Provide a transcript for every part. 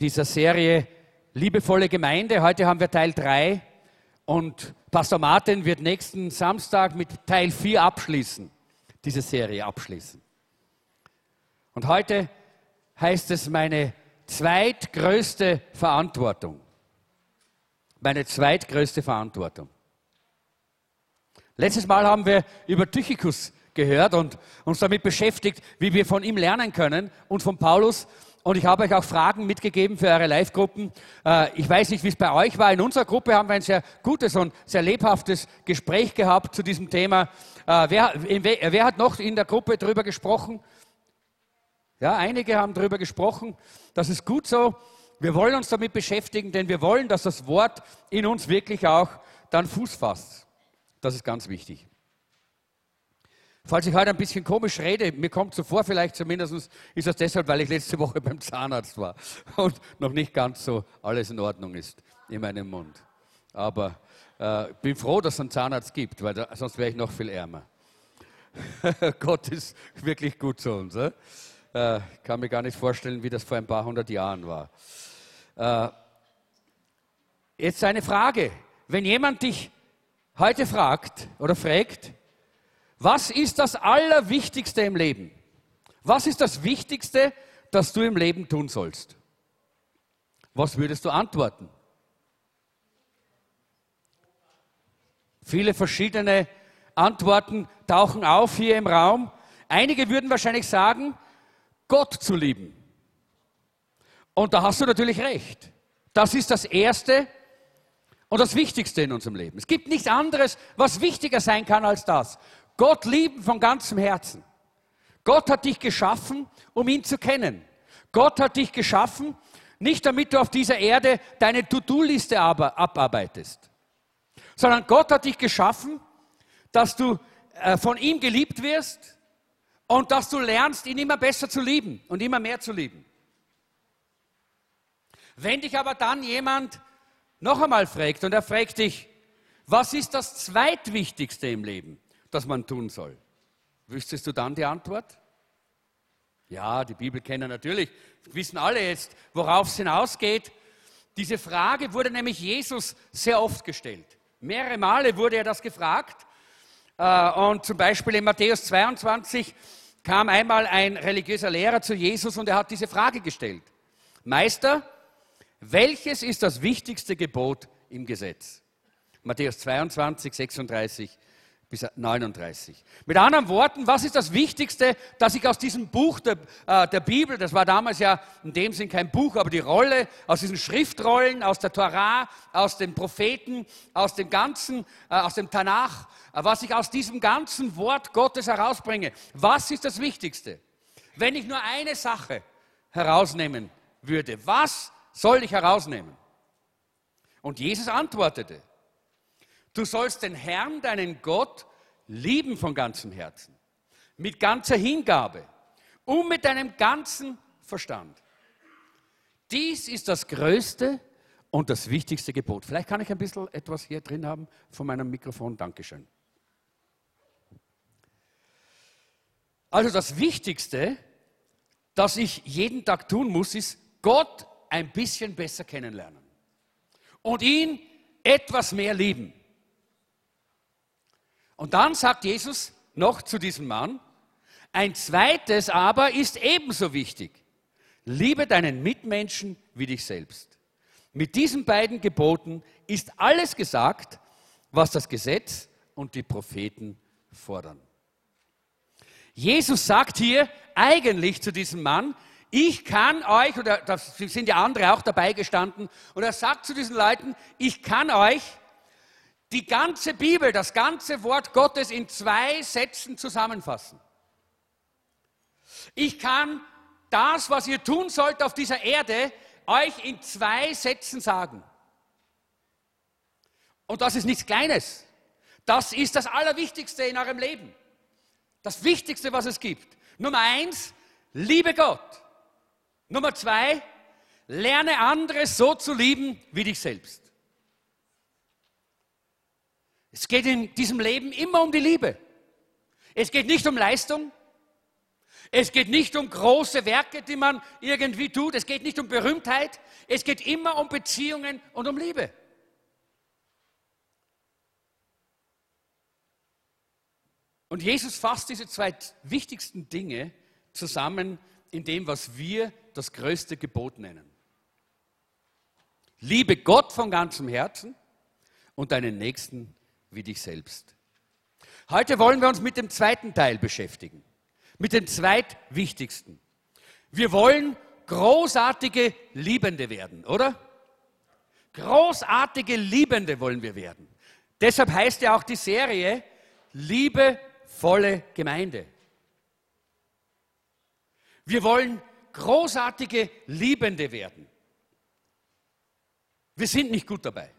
dieser Serie Liebevolle Gemeinde. Heute haben wir Teil 3 und Pastor Martin wird nächsten Samstag mit Teil 4 abschließen, diese Serie abschließen. Und heute heißt es meine zweitgrößte Verantwortung. Meine zweitgrößte Verantwortung. Letztes Mal haben wir über Tychicus gehört und uns damit beschäftigt, wie wir von ihm lernen können und von Paulus. Und ich habe euch auch Fragen mitgegeben für eure Live-Gruppen. Äh, ich weiß nicht, wie es bei euch war. In unserer Gruppe haben wir ein sehr gutes und sehr lebhaftes Gespräch gehabt zu diesem Thema. Äh, wer, wer hat noch in der Gruppe darüber gesprochen? Ja, einige haben darüber gesprochen. Das ist gut so. Wir wollen uns damit beschäftigen, denn wir wollen, dass das Wort in uns wirklich auch dann Fuß fasst. Das ist ganz wichtig. Falls ich heute ein bisschen komisch rede, mir kommt so vor, vielleicht zumindest ist das deshalb, weil ich letzte Woche beim Zahnarzt war und noch nicht ganz so alles in Ordnung ist in meinem Mund. Aber äh, bin froh, dass es einen Zahnarzt gibt, weil da, sonst wäre ich noch viel ärmer. Gott ist wirklich gut zu uns. Ich äh, kann mir gar nicht vorstellen, wie das vor ein paar hundert Jahren war. Äh, jetzt eine Frage. Wenn jemand dich heute fragt oder fragt, was ist das Allerwichtigste im Leben? Was ist das Wichtigste, das du im Leben tun sollst? Was würdest du antworten? Viele verschiedene Antworten tauchen auf hier im Raum. Einige würden wahrscheinlich sagen, Gott zu lieben. Und da hast du natürlich recht. Das ist das Erste, und das Wichtigste in unserem Leben. Es gibt nichts anderes, was wichtiger sein kann als das. Gott lieben von ganzem Herzen. Gott hat dich geschaffen, um ihn zu kennen. Gott hat dich geschaffen, nicht damit du auf dieser Erde deine To-Do-Liste abarbeitest, sondern Gott hat dich geschaffen, dass du äh, von ihm geliebt wirst und dass du lernst, ihn immer besser zu lieben und immer mehr zu lieben. Wenn dich aber dann jemand noch einmal fragt und er fragt dich, was ist das zweitwichtigste im Leben, das man tun soll? Wüsstest du dann die Antwort? Ja, die Bibel kennen natürlich, wissen alle jetzt, worauf es hinausgeht. Diese Frage wurde nämlich Jesus sehr oft gestellt. Mehrere Male wurde er das gefragt. Äh, und zum Beispiel in Matthäus 22 kam einmal ein religiöser Lehrer zu Jesus und er hat diese Frage gestellt. Meister, welches ist das wichtigste Gebot im Gesetz? Matthäus 22, 36 bis 39. Mit anderen Worten, was ist das Wichtigste, dass ich aus diesem Buch der, äh, der, Bibel, das war damals ja in dem Sinn kein Buch, aber die Rolle, aus diesen Schriftrollen, aus der Torah, aus den Propheten, aus dem ganzen, äh, aus dem Tanach, äh, was ich aus diesem ganzen Wort Gottes herausbringe, was ist das Wichtigste? Wenn ich nur eine Sache herausnehmen würde, was soll ich herausnehmen? Und Jesus antwortete, du sollst den Herrn, deinen Gott, lieben von ganzem Herzen, mit ganzer Hingabe und mit deinem ganzen Verstand. Dies ist das größte und das wichtigste Gebot. Vielleicht kann ich ein bisschen etwas hier drin haben von meinem Mikrofon. Dankeschön. Also das Wichtigste, das ich jeden Tag tun muss, ist Gott ein bisschen besser kennenlernen und ihn etwas mehr lieben. Und dann sagt Jesus noch zu diesem Mann, ein zweites aber ist ebenso wichtig. Liebe deinen Mitmenschen wie dich selbst. Mit diesen beiden Geboten ist alles gesagt, was das Gesetz und die Propheten fordern. Jesus sagt hier eigentlich zu diesem Mann, ich kann euch, oder da sind ja andere auch dabei gestanden, und er sagt zu diesen Leuten, ich kann euch die ganze Bibel, das ganze Wort Gottes in zwei Sätzen zusammenfassen. Ich kann das, was ihr tun sollt auf dieser Erde, euch in zwei Sätzen sagen. Und das ist nichts Kleines. Das ist das Allerwichtigste in eurem Leben. Das Wichtigste, was es gibt. Nummer eins, liebe Gott. Nummer zwei, lerne andere so zu lieben wie dich selbst. Es geht in diesem Leben immer um die Liebe. Es geht nicht um Leistung. Es geht nicht um große Werke, die man irgendwie tut. Es geht nicht um Berühmtheit. Es geht immer um Beziehungen und um Liebe. Und Jesus fasst diese zwei wichtigsten Dinge zusammen in dem, was wir das größte Gebot nennen. Liebe Gott von ganzem Herzen und deinen Nächsten wie dich selbst. Heute wollen wir uns mit dem zweiten Teil beschäftigen, mit dem zweitwichtigsten. Wir wollen großartige Liebende werden, oder? Großartige Liebende wollen wir werden. Deshalb heißt ja auch die Serie Liebevolle Gemeinde. Wir wollen großartige Liebende werden. Wir sind nicht gut dabei.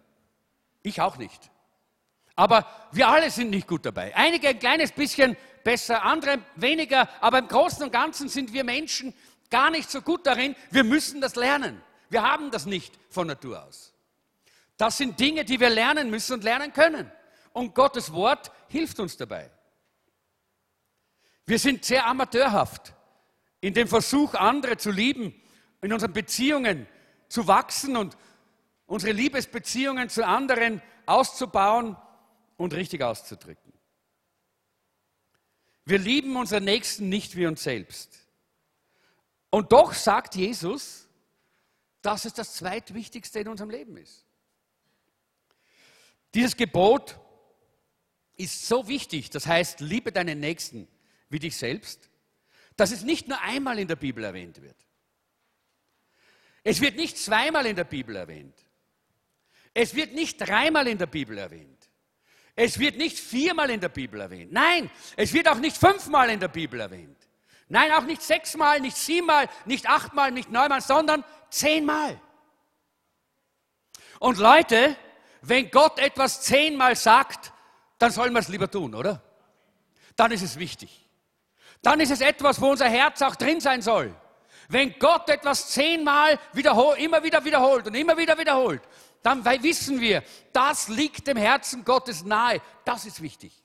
Ich auch nicht. Aber wir alle sind nicht gut dabei. Einige ein kleines bisschen besser, andere weniger. Aber im Großen und Ganzen sind wir Menschen gar nicht so gut darin. Wir müssen das lernen. Wir haben das nicht von Natur aus. Das sind Dinge, die wir lernen müssen und lernen können. Und Gottes Wort hilft uns dabei. Wir sind sehr amateurhaft in dem Versuch, andere zu lieben, in unseren Beziehungen zu wachsen und unsere Liebesbeziehungen zu anderen auszubauen und richtig auszudrücken. Wir lieben unseren Nächsten nicht wie uns selbst. Und doch sagt Jesus, dass es das zweitwichtigste in unserem Leben ist. Dieses Gebot ist so wichtig, das heißt, liebe deinen Nächsten wie dich selbst, dass es nicht nur einmal in der Bibel erwähnt wird. Es wird nicht zweimal in der Bibel erwähnt. Es wird nicht dreimal in der Bibel erwähnt. Es wird nicht viermal in der Bibel erwähnt. Nein, es wird auch nicht fünfmal in der Bibel erwähnt. Nein, auch nicht sechsmal, nicht siebenmal, nicht achtmal, nicht neunmal, sondern zehnmal. Und Leute, wenn Gott etwas zehnmal sagt, dann sollen wir es lieber tun, oder? Dann ist es wichtig dann ist es etwas, wo unser Herz auch drin sein soll. Wenn Gott etwas zehnmal wiederholt, immer wieder wiederholt und immer wieder wiederholt, dann wissen wir, das liegt dem Herzen Gottes nahe. Das ist wichtig.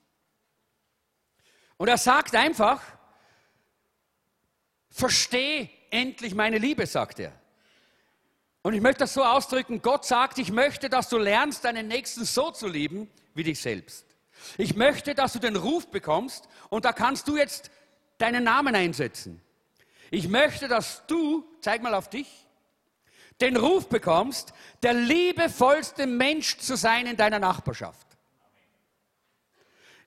Und er sagt einfach, versteh endlich meine Liebe, sagt er. Und ich möchte das so ausdrücken, Gott sagt, ich möchte, dass du lernst, deinen Nächsten so zu lieben wie dich selbst. Ich möchte, dass du den Ruf bekommst und da kannst du jetzt deinen Namen einsetzen. Ich möchte, dass du, zeig mal auf dich, den Ruf bekommst, der liebevollste Mensch zu sein in deiner Nachbarschaft,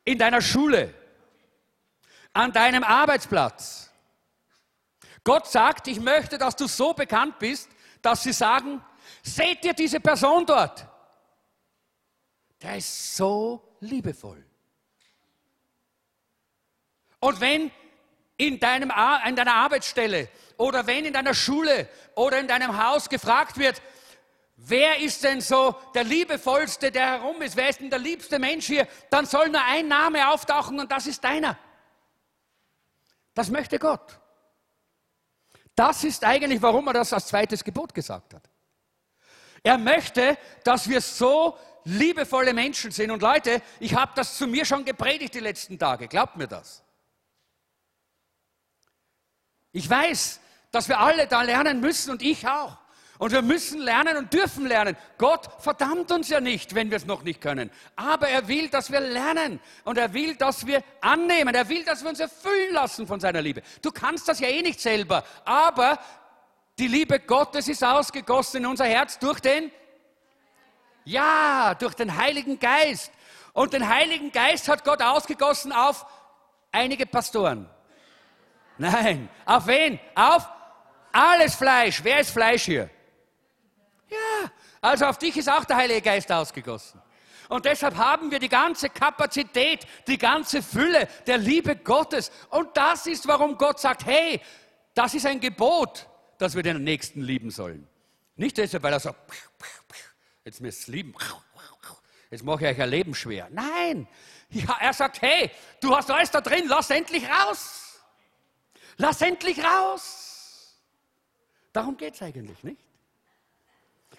in deiner Schule, an deinem Arbeitsplatz. Gott sagt, ich möchte, dass du so bekannt bist, dass sie sagen, seht ihr diese Person dort? Der ist so liebevoll. Und wenn in, deinem, in deiner Arbeitsstelle oder wenn in deiner Schule oder in deinem Haus gefragt wird, wer ist denn so der liebevollste, der herum ist, wer ist denn der liebste Mensch hier, dann soll nur ein Name auftauchen und das ist deiner. Das möchte Gott. Das ist eigentlich, warum er das als zweites Gebot gesagt hat. Er möchte, dass wir so liebevolle Menschen sind. Und Leute, ich habe das zu mir schon gepredigt die letzten Tage. Glaubt mir das. Ich weiß, dass wir alle da lernen müssen und ich auch. Und wir müssen lernen und dürfen lernen. Gott verdammt uns ja nicht, wenn wir es noch nicht können. Aber er will, dass wir lernen. Und er will, dass wir annehmen. Er will, dass wir uns erfüllen lassen von seiner Liebe. Du kannst das ja eh nicht selber. Aber die Liebe Gottes ist ausgegossen in unser Herz durch den, ja, durch den Heiligen Geist. Und den Heiligen Geist hat Gott ausgegossen auf einige Pastoren. Nein. Auf wen? Auf alles Fleisch. Wer ist Fleisch hier? Ja. Also auf dich ist auch der Heilige Geist ausgegossen. Und deshalb haben wir die ganze Kapazität, die ganze Fülle der Liebe Gottes. Und das ist, warum Gott sagt, hey, das ist ein Gebot, dass wir den Nächsten lieben sollen. Nicht deshalb, weil er sagt, jetzt müsst ihr lieben, jetzt mache ich euch ein Leben schwer. Nein, ja, er sagt, hey, du hast alles da drin, lass endlich raus. Lass endlich raus. Darum geht es eigentlich nicht.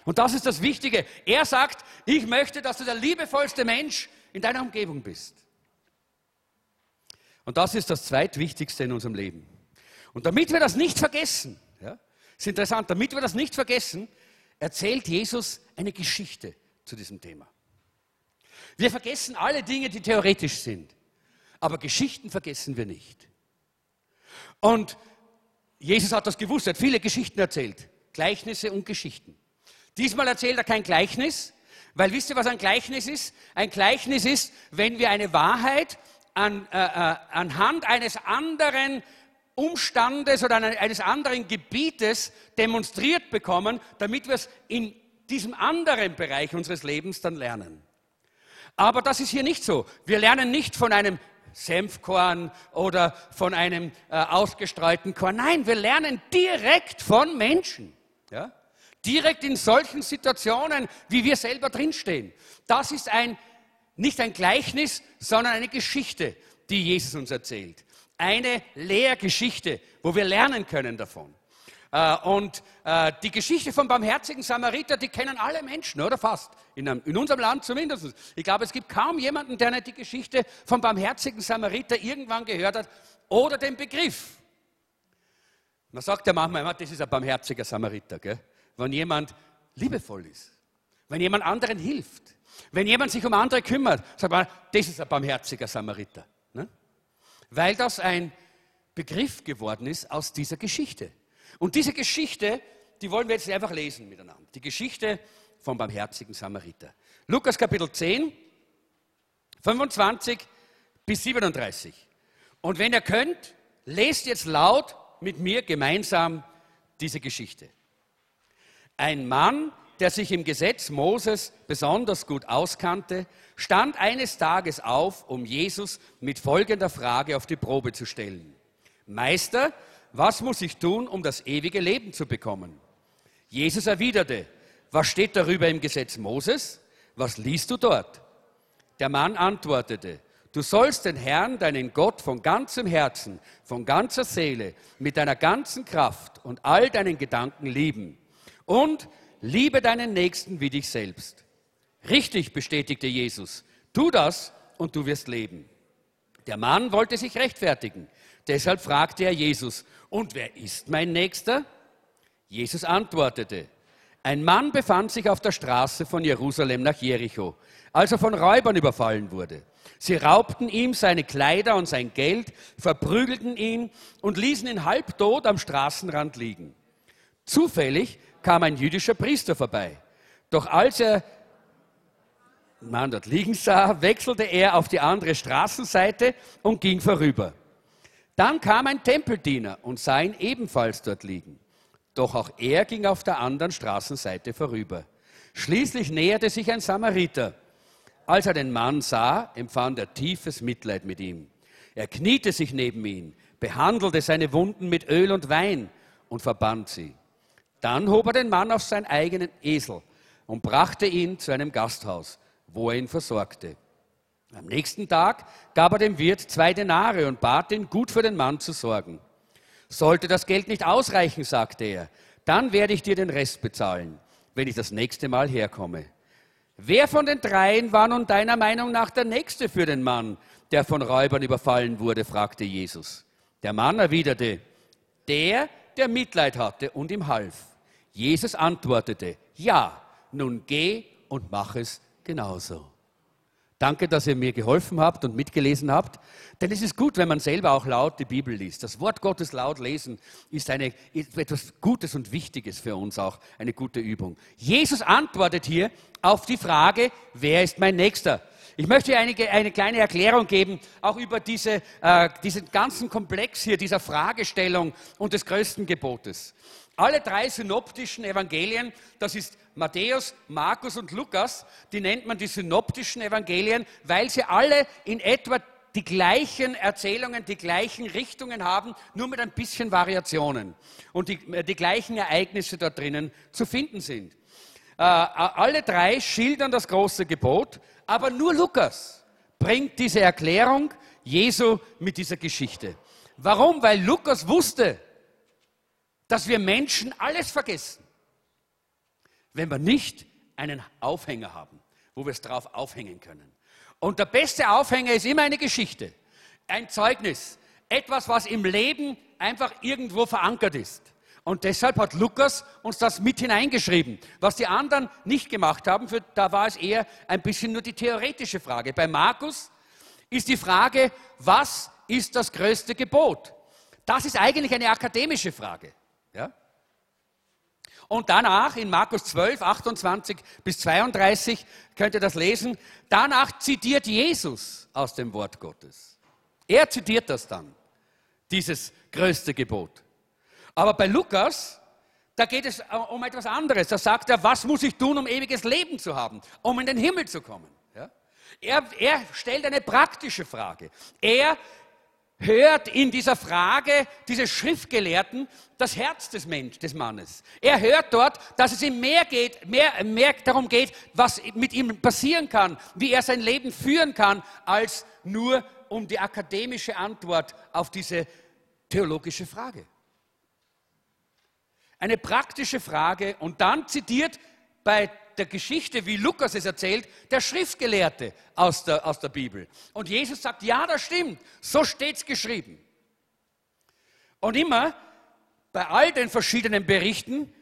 Und das ist das Wichtige. Er sagt, ich möchte, dass du der liebevollste Mensch in deiner Umgebung bist. Und das ist das zweitwichtigste in unserem Leben. Und damit wir das nicht vergessen, ja, ist interessant, damit wir das nicht vergessen, erzählt Jesus eine Geschichte zu diesem Thema. Wir vergessen alle Dinge, die theoretisch sind, aber Geschichten vergessen wir nicht. Und Jesus hat das gewusst, er hat viele Geschichten erzählt, Gleichnisse und Geschichten. Diesmal erzählt er kein Gleichnis, weil wisst ihr, was ein Gleichnis ist? Ein Gleichnis ist, wenn wir eine Wahrheit an, äh, äh, anhand eines anderen Umstandes oder eines anderen Gebietes demonstriert bekommen, damit wir es in diesem anderen Bereich unseres Lebens dann lernen. Aber das ist hier nicht so. Wir lernen nicht von einem Senfkorn oder von einem äh, ausgestreuten Korn. Nein, wir lernen direkt von Menschen. Ja? Direkt in solchen Situationen, wie wir selber drinstehen. Das ist ein, nicht ein Gleichnis, sondern eine Geschichte, die Jesus uns erzählt eine Lehrgeschichte, wo wir lernen können davon. Äh, und äh, die Geschichte vom barmherzigen Samariter, die kennen alle Menschen, oder fast, in, unserem Land zumindest. Ich glaube, es gibt kaum jemanden, der nicht die Geschichte vom barmherzigen Samariter irgendwann gehört hat oder den Begriff. Man sagt ja manchmal, das ist ein barmherziger Samariter, gell? wenn jemand liebevoll ist, wenn jemand anderen hilft, wenn jemand sich um andere kümmert, sagt man, das ist ein barmherziger Samariter weil das ein Begriff geworden ist aus dieser Geschichte. Und diese Geschichte, die wollen wir jetzt einfach lesen miteinander. Die Geschichte vom barmherzigen Samariter. Lukas Kapitel 10, 25 bis 37. Und wenn ihr könnt, lest jetzt laut mit mir gemeinsam diese Geschichte. Ein Mann, der sich im Gesetz Moses besonders gut auskannte, stand eines Tages auf, um Jesus mit folgender Frage auf die Probe zu stellen. Meister, was muss ich tun, um das ewige Leben zu bekommen? Jesus erwiderte, was steht darüber im Gesetz Moses? Was liest du dort? Der Mann antwortete, du sollst den Herrn, deinen Gott, von ganzem Herzen, von ganzer Seele, mit deiner ganzen Kraft und all deinen Gedanken lieben. Und liebe deinen Nächsten wie dich selbst. Richtig, bestätigte Jesus. Tu das und du wirst leben. Der Mann wollte sich rechtfertigen. Deshalb fragte er Jesus, und wer ist mein Nächster? Jesus antwortete, ein Mann befand sich auf der Straße von Jerusalem nach Jericho, als er von Räubern überfallen wurde. Sie raubten ihm seine Kleider und sein Geld, verprügelten ihn und ließen ihn halbtot am Straßenrand liegen. Zufällig kam ein jüdischer Priester vorbei. Doch als er den Mann dort liegen sah, wechselte er auf die andere Straßenseite und ging vorüber. Dann kam ein Tempeldiener und sah ihn ebenfalls dort liegen. Doch auch er ging auf der anderen Straßenseite vorüber. Schließlich näherte sich ein Samariter. Als er den Mann sah, empfand er tiefes Mitleid mit ihm. Er kniete sich neben ihn, behandelte seine Wunden mit Öl und Wein und verband sie. Dann hob er den Mann auf seinen eigenen Esel und brachte ihn zu einem Gasthaus, wo er ihn versorgte. Am nächsten Tag gab er dem Wirt zwei Denare und bat ihn, gut für den Mann zu sorgen. Sollte das Geld nicht ausreichen, sagte er, dann werde ich dir den Rest bezahlen, wenn ich das nächste Mal herkomme. Wer von den dreien war nun deiner Meinung nach der Nächste für den Mann, der von Räubern überfallen wurde? fragte Jesus. Der Mann erwiderte, der, der Mitleid hatte und ihm half. Jesus antwortete, ja, nun geh und mach es genauso. Danke, dass ihr mir geholfen habt und mitgelesen habt. Denn es ist gut, wenn man selber auch laut die Bibel liest. Das Wort Gottes laut lesen ist, eine, ist etwas Gutes und Wichtiges für uns auch, eine gute Übung. Jesus antwortet hier auf die Frage, wer ist mein Nächster? Ich möchte einige, eine kleine Erklärung geben, auch über diese, äh, diesen ganzen Komplex hier, dieser Fragestellung und des größten Gebotes. Alle drei synoptischen Evangelien, das ist Matthäus, Markus und Lukas, die nennt man die synoptischen Evangelien, weil sie alle in etwa die gleichen Erzählungen, die gleichen Richtungen haben, nur mit ein bisschen Variationen und die, äh, die gleichen Ereignisse dort drinnen zu finden sind. Äh, alle drei schildern das große Gebot, aber nur Lukas bringt diese Erklärung Jesu mit dieser Geschichte. Warum? Weil Lukas wusste, dass wir Menschen alles vergessen, wenn wir nicht einen Aufhänger haben, wo wir es drauf aufhängen können. Und der beste Aufhänger ist immer eine Geschichte, ein Zeugnis, etwas, was im Leben einfach irgendwo verankert ist. Und deshalb hat Lukas uns das mit hineingeschrieben. Was die anderen nicht gemacht haben, für, da war es eher ein bisschen nur die theoretische Frage. Bei Markus ist die Frage, was ist das größte Gebot? Das ist eigentlich eine akademische Frage. Ja? Und danach in Markus 12, 28 bis 32 könnt ihr das lesen. Danach zitiert Jesus aus dem Wort Gottes. Er zitiert das dann, dieses größte Gebot. Aber bei Lukas, da geht es um etwas anderes. Da sagt er, was muss ich tun, um ewiges Leben zu haben, um in den Himmel zu kommen? Ja? Er, er stellt eine praktische Frage. Er hört in dieser Frage dieses Schriftgelehrten das Herz des Menschen, des Mannes. Er hört dort, dass es ihm mehr geht, mehr, mehr darum geht, was mit ihm passieren kann, wie er sein Leben führen kann, als nur um die akademische Antwort auf diese theologische Frage. Eine praktische Frage und dann zitiert bei der Geschichte, wie Lukas es erzählt, der Schriftgelehrte aus der, aus der Bibel. Und Jesus sagt, ja, das stimmt, so steht es geschrieben. Und immer bei all den verschiedenen Berichten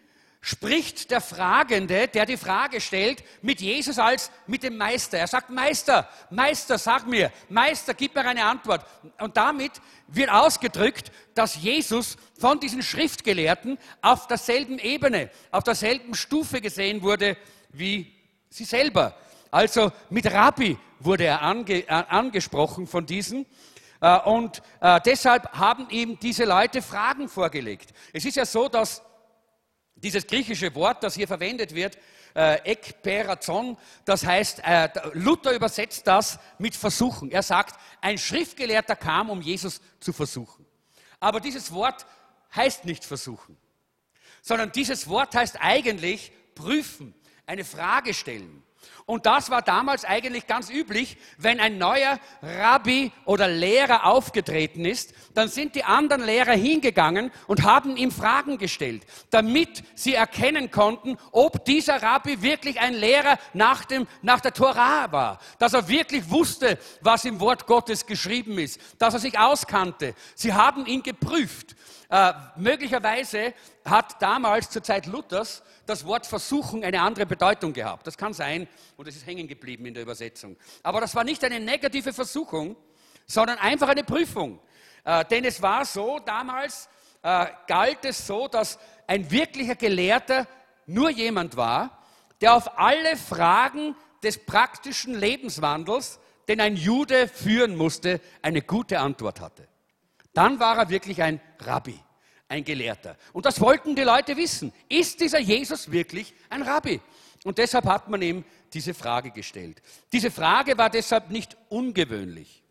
spricht der Fragende, der die Frage stellt, mit Jesus als mit dem Meister. Er sagt, Meister, Meister, sag mir, Meister, gib mir eine Antwort. Und damit wird ausgedrückt, dass Jesus von diesen Schriftgelehrten auf derselben Ebene, auf derselben Stufe gesehen wurde wie sie selber. Also mit Rabbi wurde er ange, äh, angesprochen von diesen. Äh, und äh, deshalb haben ihm diese Leute Fragen vorgelegt. Es ist ja so, dass dieses griechische Wort, das hier verwendet wird, äh, Ekperazon, das heißt, äh, Luther übersetzt das mit Versuchen. Er sagt, ein Schriftgelehrter kam, um Jesus zu versuchen. Aber dieses Wort heißt nicht versuchen, sondern dieses Wort heißt eigentlich prüfen, eine Frage stellen. Und das war damals eigentlich ganz üblich, wenn ein neuer Rabbi oder Lehrer aufgetreten ist, dann sind die anderen Lehrer hingegangen und haben ihm Fragen gestellt, damit sie erkennen konnten, ob dieser Rabbi wirklich ein Lehrer nach, dem, nach der Torah war, dass er wirklich wusste, was im Wort Gottes geschrieben ist, dass er sich auskannte. Sie haben ihn geprüft. Äh, möglicherweise hat damals zur Zeit Luthers das Wort Versuchung eine andere Bedeutung gehabt. Das kann sein und es ist hängen geblieben in der Übersetzung. Aber das war nicht eine negative Versuchung, sondern einfach eine Prüfung. Äh, denn es war so, damals äh, galt es so, dass ein wirklicher Gelehrter nur jemand war, der auf alle Fragen des praktischen Lebenswandels, den ein Jude führen musste, eine gute Antwort hatte. Dann war er wirklich ein Rabbi ein Gelehrter. Und das wollten die Leute wissen. Ist dieser Jesus wirklich ein Rabbi? Und deshalb hat man ihm diese Frage gestellt. Diese Frage war deshalb nicht ungewöhnlich,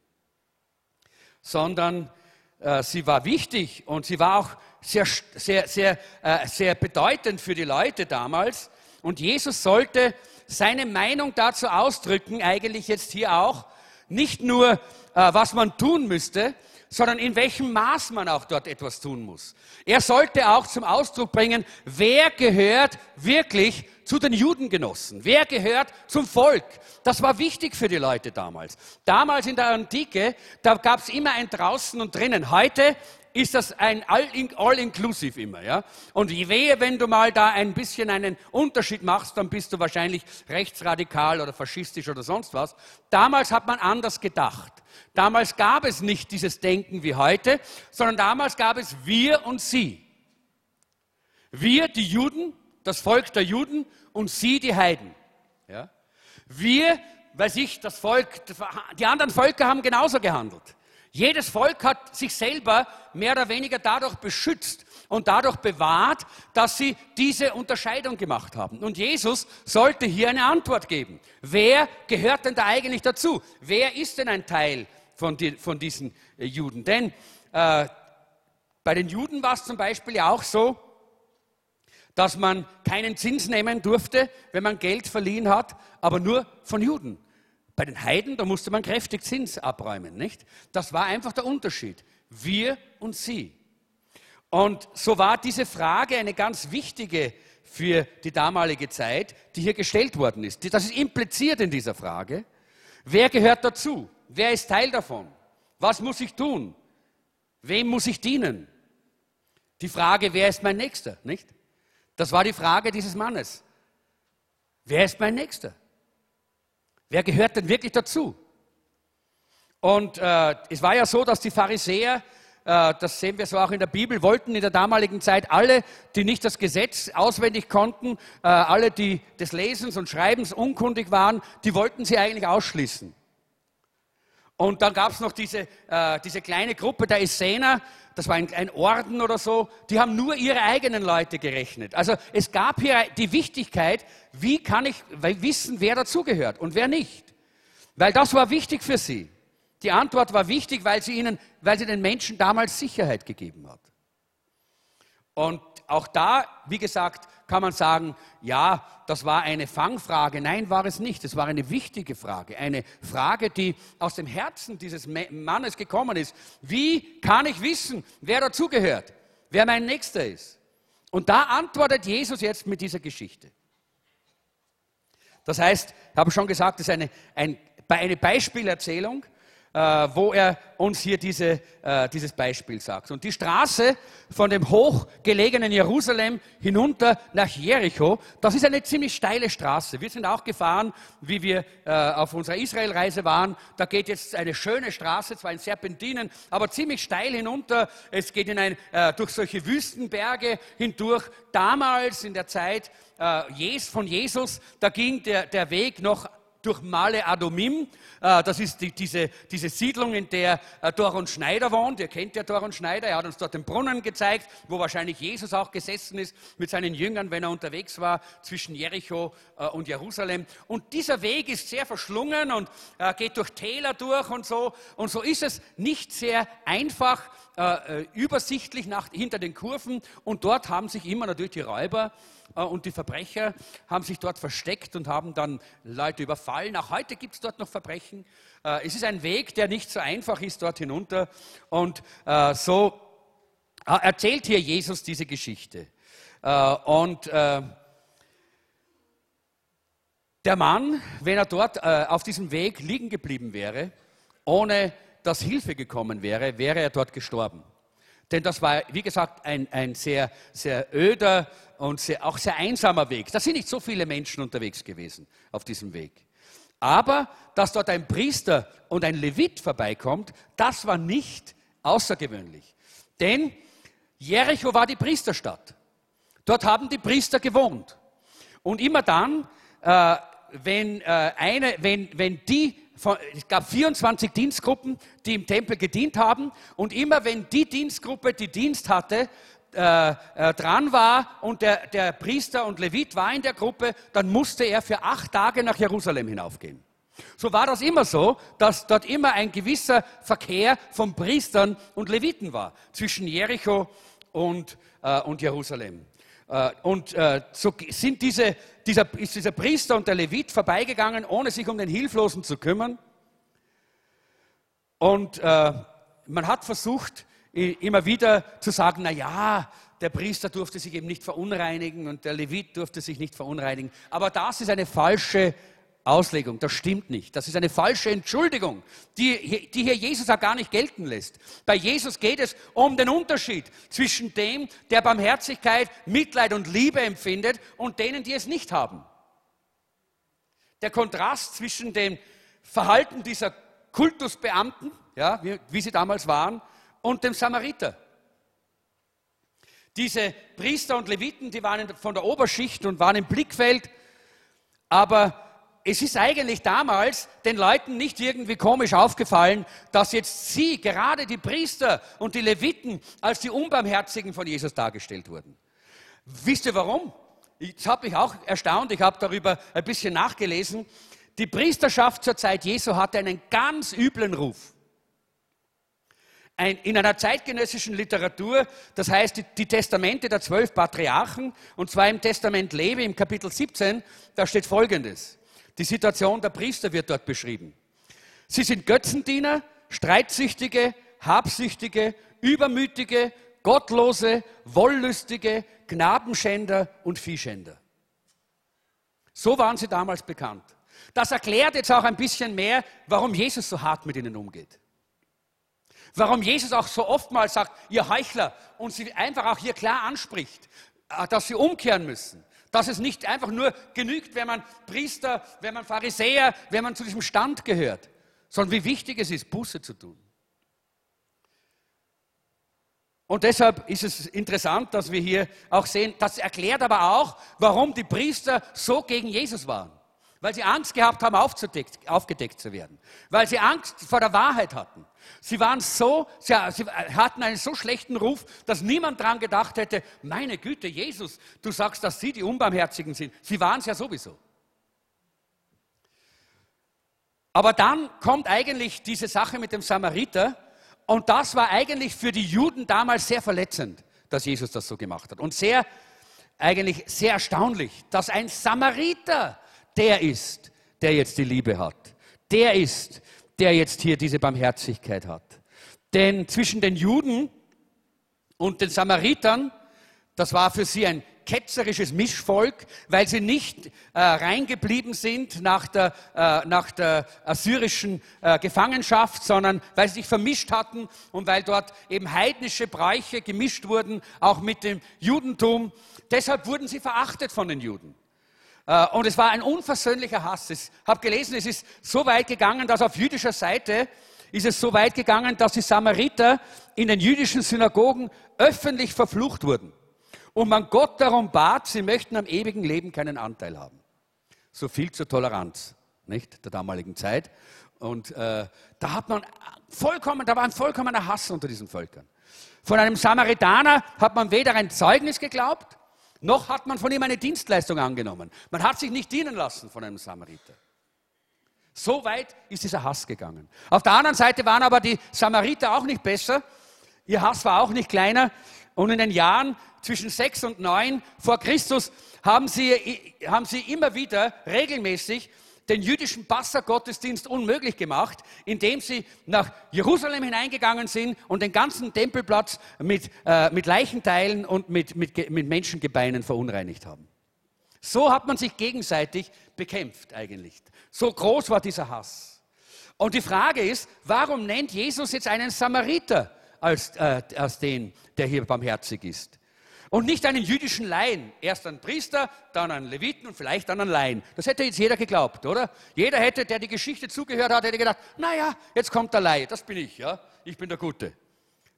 sondern äh, sie war wichtig und sie war auch sehr, sehr, sehr, äh, sehr bedeutend für die Leute damals. Und Jesus sollte seine Meinung dazu ausdrücken, eigentlich jetzt hier auch, nicht nur, äh, was man tun müsste, sondern in welchem Maß man auch dort etwas tun muss. Er sollte auch zum Ausdruck bringen, wer gehört wirklich zu den Judengenossen? Wer gehört zum Volk? Das war wichtig für die Leute damals. Damals in der Antike, da gab es immer ein draußen und drinnen. Heute ist das ein All-Inclusive immer. Ja? Und je wehe, wenn du mal da ein bisschen einen Unterschied machst, dann bist du wahrscheinlich rechtsradikal oder faschistisch oder sonst was. Damals hat man anders gedacht. Damals gab es nicht dieses Denken wie heute, sondern damals gab es wir und sie. Wir, die Juden, das Volk der Juden und sie, die Heiden. Ja? Wir, weiß ich, das Volk, die anderen Völker haben genauso gehandelt. Jedes Volk hat sich selber mehr oder weniger dadurch beschützt und dadurch bewahrt, dass sie diese Unterscheidung gemacht haben. Und Jesus sollte hier eine Antwort geben. Wer gehört denn da eigentlich dazu? Wer ist denn ein Teil von, die, von diesen äh, Juden? Denn äh, bei den Juden war es zum Beispiel ja auch so, dass man keinen Zins nehmen durfte, wenn man Geld verliehen hat, aber nur von Juden. Bei den Heiden, da musste man kräftig Zins abräumen, nicht? Das war einfach der Unterschied. Wir und sie. Und so war diese Frage eine ganz wichtige für die damalige Zeit, die hier gestellt worden ist. Das ist impliziert in dieser Frage. Wer gehört dazu? Wer ist Teil davon? Was muss ich tun? Wem muss ich dienen? die Frage, wer ist mein Nächster, nicht? Das war die Frage dieses Mannes. Wer ist mein Nächster? Wer gehört denn wirklich dazu? Und äh, es war ja so, dass die Pharisäer, äh, das sehen wir so auch in der Bibel, wollten in der damaligen Zeit alle, die nicht das Gesetz auswendig konnten, äh, alle, die des Lesens und Schreibens unkundig waren, die wollten sie eigentlich ausschließen. Und dann gab es noch diese, äh, diese kleine Gruppe der Essener, das war ein, ein, Orden oder so, die haben nur ihre eigenen Leute gerechnet. Also es gab hier die Wichtigkeit, wie kann ich wissen, wer dazugehört und wer nicht. Weil das war wichtig für sie. Die Antwort war wichtig, weil sie, ihnen, weil sie den Menschen damals Sicherheit gegeben hat. Und auch da, wie gesagt, kann man sagen, ja, das war eine Fangfrage. Nein, war es nicht. Es war eine wichtige Frage. Eine Frage, die aus dem Herzen dieses Mannes gekommen ist. Wie kann ich wissen, wer dazugehört? Wer mein Nächster ist? Und da antwortet Jesus jetzt mit dieser Geschichte. Das heißt, ich habe schon gesagt, es ist eine, ein, eine Beispielerzählung äh, wo er uns hier diese, äh, dieses Beispiel sagt. Und die Straße von dem hochgelegenen Jerusalem hinunter nach Jericho, das ist eine ziemlich steile Straße. Wir sind auch gefahren, wie wir äh, auf unserer Israelreise waren. Da geht jetzt eine schöne Straße, zwar in Serpentinen, aber ziemlich steil hinunter. Es geht in ein, äh, durch solche Wüstenberge hindurch. Damals in der Zeit äh, von Jesus, da ging der, der Weg noch durch Male Adomim. Äh, das ist die, diese, diese Siedlung, in der äh, Doron Schneider wohnt. Ihr kennt ja Doron Schneider. Er hat uns dort den Brunnen gezeigt, wo wahrscheinlich Jesus auch gesessen ist mit seinen Jüngern, wenn er unterwegs war zwischen Jericho äh, und Jerusalem. Und dieser Weg ist sehr verschlungen und geht durch Täler durch und so. Und so ist es nicht sehr einfach, übersichtlich nach, hinter den Kurven. Und dort haben sich immer natürlich die Räuber äh, und die Verbrecher haben sich dort versteckt und haben dann Leute überfallen. Auch heute gibt es dort noch Verbrechen. Äh, es ist ein Weg, der nicht so einfach ist dort hinunter. Und äh, so erzählt hier Jesus diese Geschichte. Und der Mann, wenn er dort auf diesem Weg liegen geblieben wäre, ohne dass Hilfe gekommen wäre, wäre er dort gestorben. Denn das war, wie gesagt, ein, ein sehr, sehr öder und sehr, auch sehr einsamer Weg. Da sind nicht so viele Menschen unterwegs gewesen auf diesem Weg. Aber dass dort ein Priester und ein Levit vorbeikommt, das war nicht außergewöhnlich. Denn Jericho war die Priesterstadt. Dort haben die Priester gewohnt. Und immer dann, äh, wenn, äh, eine, wenn, wenn die es gab 24 Dienstgruppen, die im Tempel gedient haben. Und immer wenn die Dienstgruppe, die Dienst hatte, äh, äh, dran war und der, der Priester und Levit war in der Gruppe, dann musste er für acht Tage nach Jerusalem hinaufgehen. So war das immer so, dass dort immer ein gewisser Verkehr von Priestern und Leviten war zwischen Jericho und, äh, und Jerusalem. Äh, und äh, so sind diese, dieser, ist dieser Priester und der Levit vorbeigegangen, ohne sich um den Hilflosen zu kümmern. Und äh, man hat versucht, immer wieder zu sagen, na ja, der Priester durfte sich eben nicht verunreinigen und der Levit durfte sich nicht verunreinigen. Aber das ist eine falsche Auslegung. Das stimmt nicht. Das ist eine falsche Entschuldigung, die, die hier Jesus auch gar nicht gelten lässt. Bei Jesus geht es um den Unterschied zwischen dem, der Barmherzigkeit, Mitleid und Liebe empfindet und denen, die es nicht haben. Der Kontrast zwischen dem Verhalten dieser Kultusbeamten, ja, wie, wie sie damals waren, und dem Samariter. Diese Priester und Leviten, die waren von der Oberschicht und waren im Blickfeld, aber es ist eigentlich damals den Leuten nicht irgendwie komisch aufgefallen, dass jetzt sie, gerade die Priester und die Leviten, als die Unbarmherzigen von Jesus dargestellt wurden. Wisst ihr warum? Das hat mich auch erstaunt, ich habe darüber ein bisschen nachgelesen. Die Priesterschaft zur Zeit Jesu hatte einen ganz üblen Ruf. Ein, in einer zeitgenössischen Literatur, das heißt die, die, Testamente der zwölf Patriarchen, und zwar im Testament Levi im Kapitel 17, da steht Folgendes. Die Situation der Priester wird dort beschrieben. Sie sind Götzendiener, Streitsüchtige, Habsüchtige, Übermütige, Gottlose, Wollüstige, Knabenschänder und Viehschänder. So waren sie damals bekannt. Das erklärt jetzt auch ein bisschen mehr, warum Jesus so hart mit ihnen umgeht. Warum Jesus auch so oftmals sagt, ihr Heuchler, und sie einfach auch hier klar anspricht, äh, dass sie umkehren müssen. Dass es nicht einfach nur genügt, wenn man Priester, wenn man Pharisäer, wenn man zu diesem Stand gehört, sondern wie wichtig es ist, Buße zu tun. Und deshalb ist es interessant, dass wir hier auch sehen, das erklärt aber auch, warum die Priester so gegen Jesus waren. Weil sie Angst gehabt haben, aufgedeckt zu werden. Weil sie Angst vor der Wahrheit hatten. Sie waren so, sie, hatten einen so schlechten Ruf, dass niemand daran gedacht hätte, meine Güte, Jesus, du sagst, dass sie die Unbarmherzigen sind. Sie waren es ja sowieso. Aber dann kommt eigentlich diese Sache mit dem Samariter, und das war eigentlich für die Juden damals sehr verletzend, dass Jesus das so gemacht hat. Und sehr, eigentlich sehr erstaunlich, dass ein Samariter der ist, der jetzt die Liebe hat. Der ist, der jetzt hier diese Barmherzigkeit hat. Denn zwischen den Juden und den Samaritern, das war für sie ein ketzerisches Mischvolk, weil sie nicht äh, reingeblieben sind nach der, äh, nach der assyrischen äh, Gefangenschaft, sondern weil sie sich vermischt hatten und weil dort eben heidnische Bräuche gemischt wurden, auch mit dem Judentum. Deshalb wurden sie verachtet von den Juden. Äh, und es war ein unversöhnlicher Hass. Ich habe gelesen, es ist so weit gegangen, dass auf jüdischer Seite ist es so weit gegangen, dass die Samariter in den jüdischen Synagogen öffentlich verflucht wurden und man Gott darum bat, sie möchten am ewigen Leben keinen Anteil haben. So viel zur Toleranz, nicht, der damaligen Zeit. Und äh, da hat man vollkommen, da war ein vollkommener Hass unter diesen Völkern. Von einem Samaritaner hat man weder ein Zeugnis geglaubt, noch hat man von ihm eine Dienstleistung angenommen. Man hat sich nicht dienen lassen von einem Samariter. So weit ist dieser Hass gegangen. Auf der anderen Seite waren aber die Samariter auch nicht besser. Ihr Hass war auch nicht kleiner. Und in den Jahren zwischen 6 und 9 vor Christus haben sie, haben sie immer wieder regelmäßig den jüdischen Passa-Gottesdienst unmöglich gemacht, indem sie nach Jerusalem hineingegangen sind und den ganzen Tempelplatz mit, äh, mit Leichenteilen und mit, mit, mit Menschengebeinen verunreinigt haben. So hat man sich gegenseitig bekämpft eigentlich. So groß war dieser Hass. Und die Frage ist, warum nennt Jesus jetzt einen Samariter als, äh, als den, der hier barmherzig ist? Und nicht einen jüdischen Laien. Erst einen Priester, dann einen Leviten und vielleicht dann einen Laien. Das hätte jetzt jeder geglaubt, oder? Jeder hätte, der die Geschichte zugehört hat, hätte gedacht, naja, jetzt kommt der Laie, das bin ich, ja? Ich bin der Gute.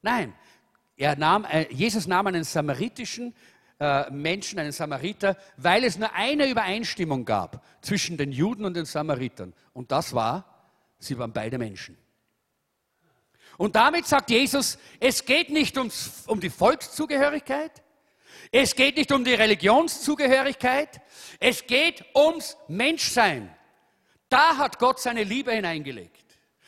Nein, nahm, äh, Jesus nahm einen samaritischen äh, Menschen, einen Samariter, weil es nur eine Übereinstimmung gab zwischen den Juden und den Samaritern. Und das war, sie waren beide Menschen. Und damit sagt Jesus, es geht nicht ums, um die Volkszugehörigkeit, es geht nicht um die Religionszugehörigkeit, es geht ums Menschsein. Da hat Gott seine Liebe hineingelegt.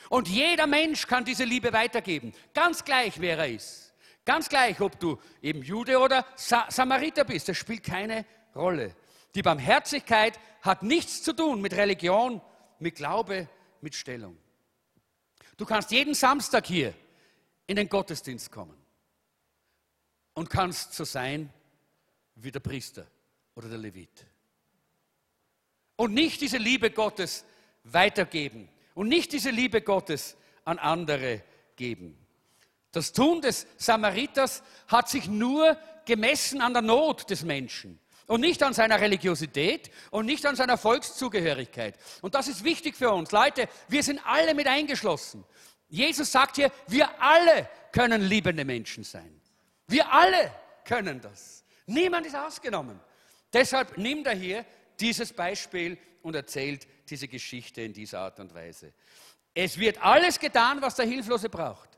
Und jeder Mensch kann diese Liebe weitergeben, ganz gleich, wer er ist. Ganz gleich, ob du eben Jude oder Sa Samariter bist, das spielt keine Rolle. Die Barmherzigkeit hat nichts zu tun mit Religion, mit Glaube, mit Stellung. Du kannst jeden Samstag hier in den Gottesdienst kommen und kannst so sein, wie der Priester oder der Levit. Und nicht diese Liebe Gottes weitergeben und nicht diese Liebe Gottes an andere geben. Das Tun des Samariters hat sich nur gemessen an der Not des Menschen und nicht an seiner Religiosität und nicht an seiner Volkszugehörigkeit. Und das ist wichtig für uns. Leute, wir sind alle mit eingeschlossen. Jesus sagt hier, wir alle können liebende Menschen sein. Wir alle können das. Niemand ist ausgenommen. Deshalb nimmt er hier dieses Beispiel und erzählt diese Geschichte in dieser Art und Weise. Es wird alles getan, was der Hilflose braucht.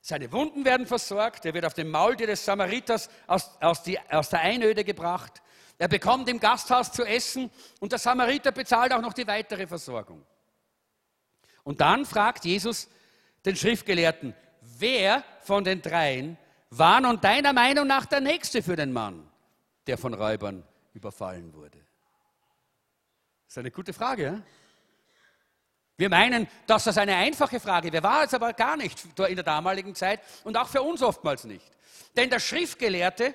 Seine Wunden werden versorgt, er wird auf dem Maultier des Samariters aus, aus, die, aus der Einöde gebracht, er bekommt im Gasthaus zu essen und der Samariter bezahlt auch noch die weitere Versorgung. Und dann fragt Jesus den Schriftgelehrten, wer von den dreien war nun deiner Meinung nach der Nächste für den Mann, der von Räubern überfallen wurde? Das ist eine gute Frage. Ja? Wir meinen, dass das eine einfache Frage wäre, war es aber gar nicht in der damaligen Zeit und auch für uns oftmals nicht. Denn der Schriftgelehrte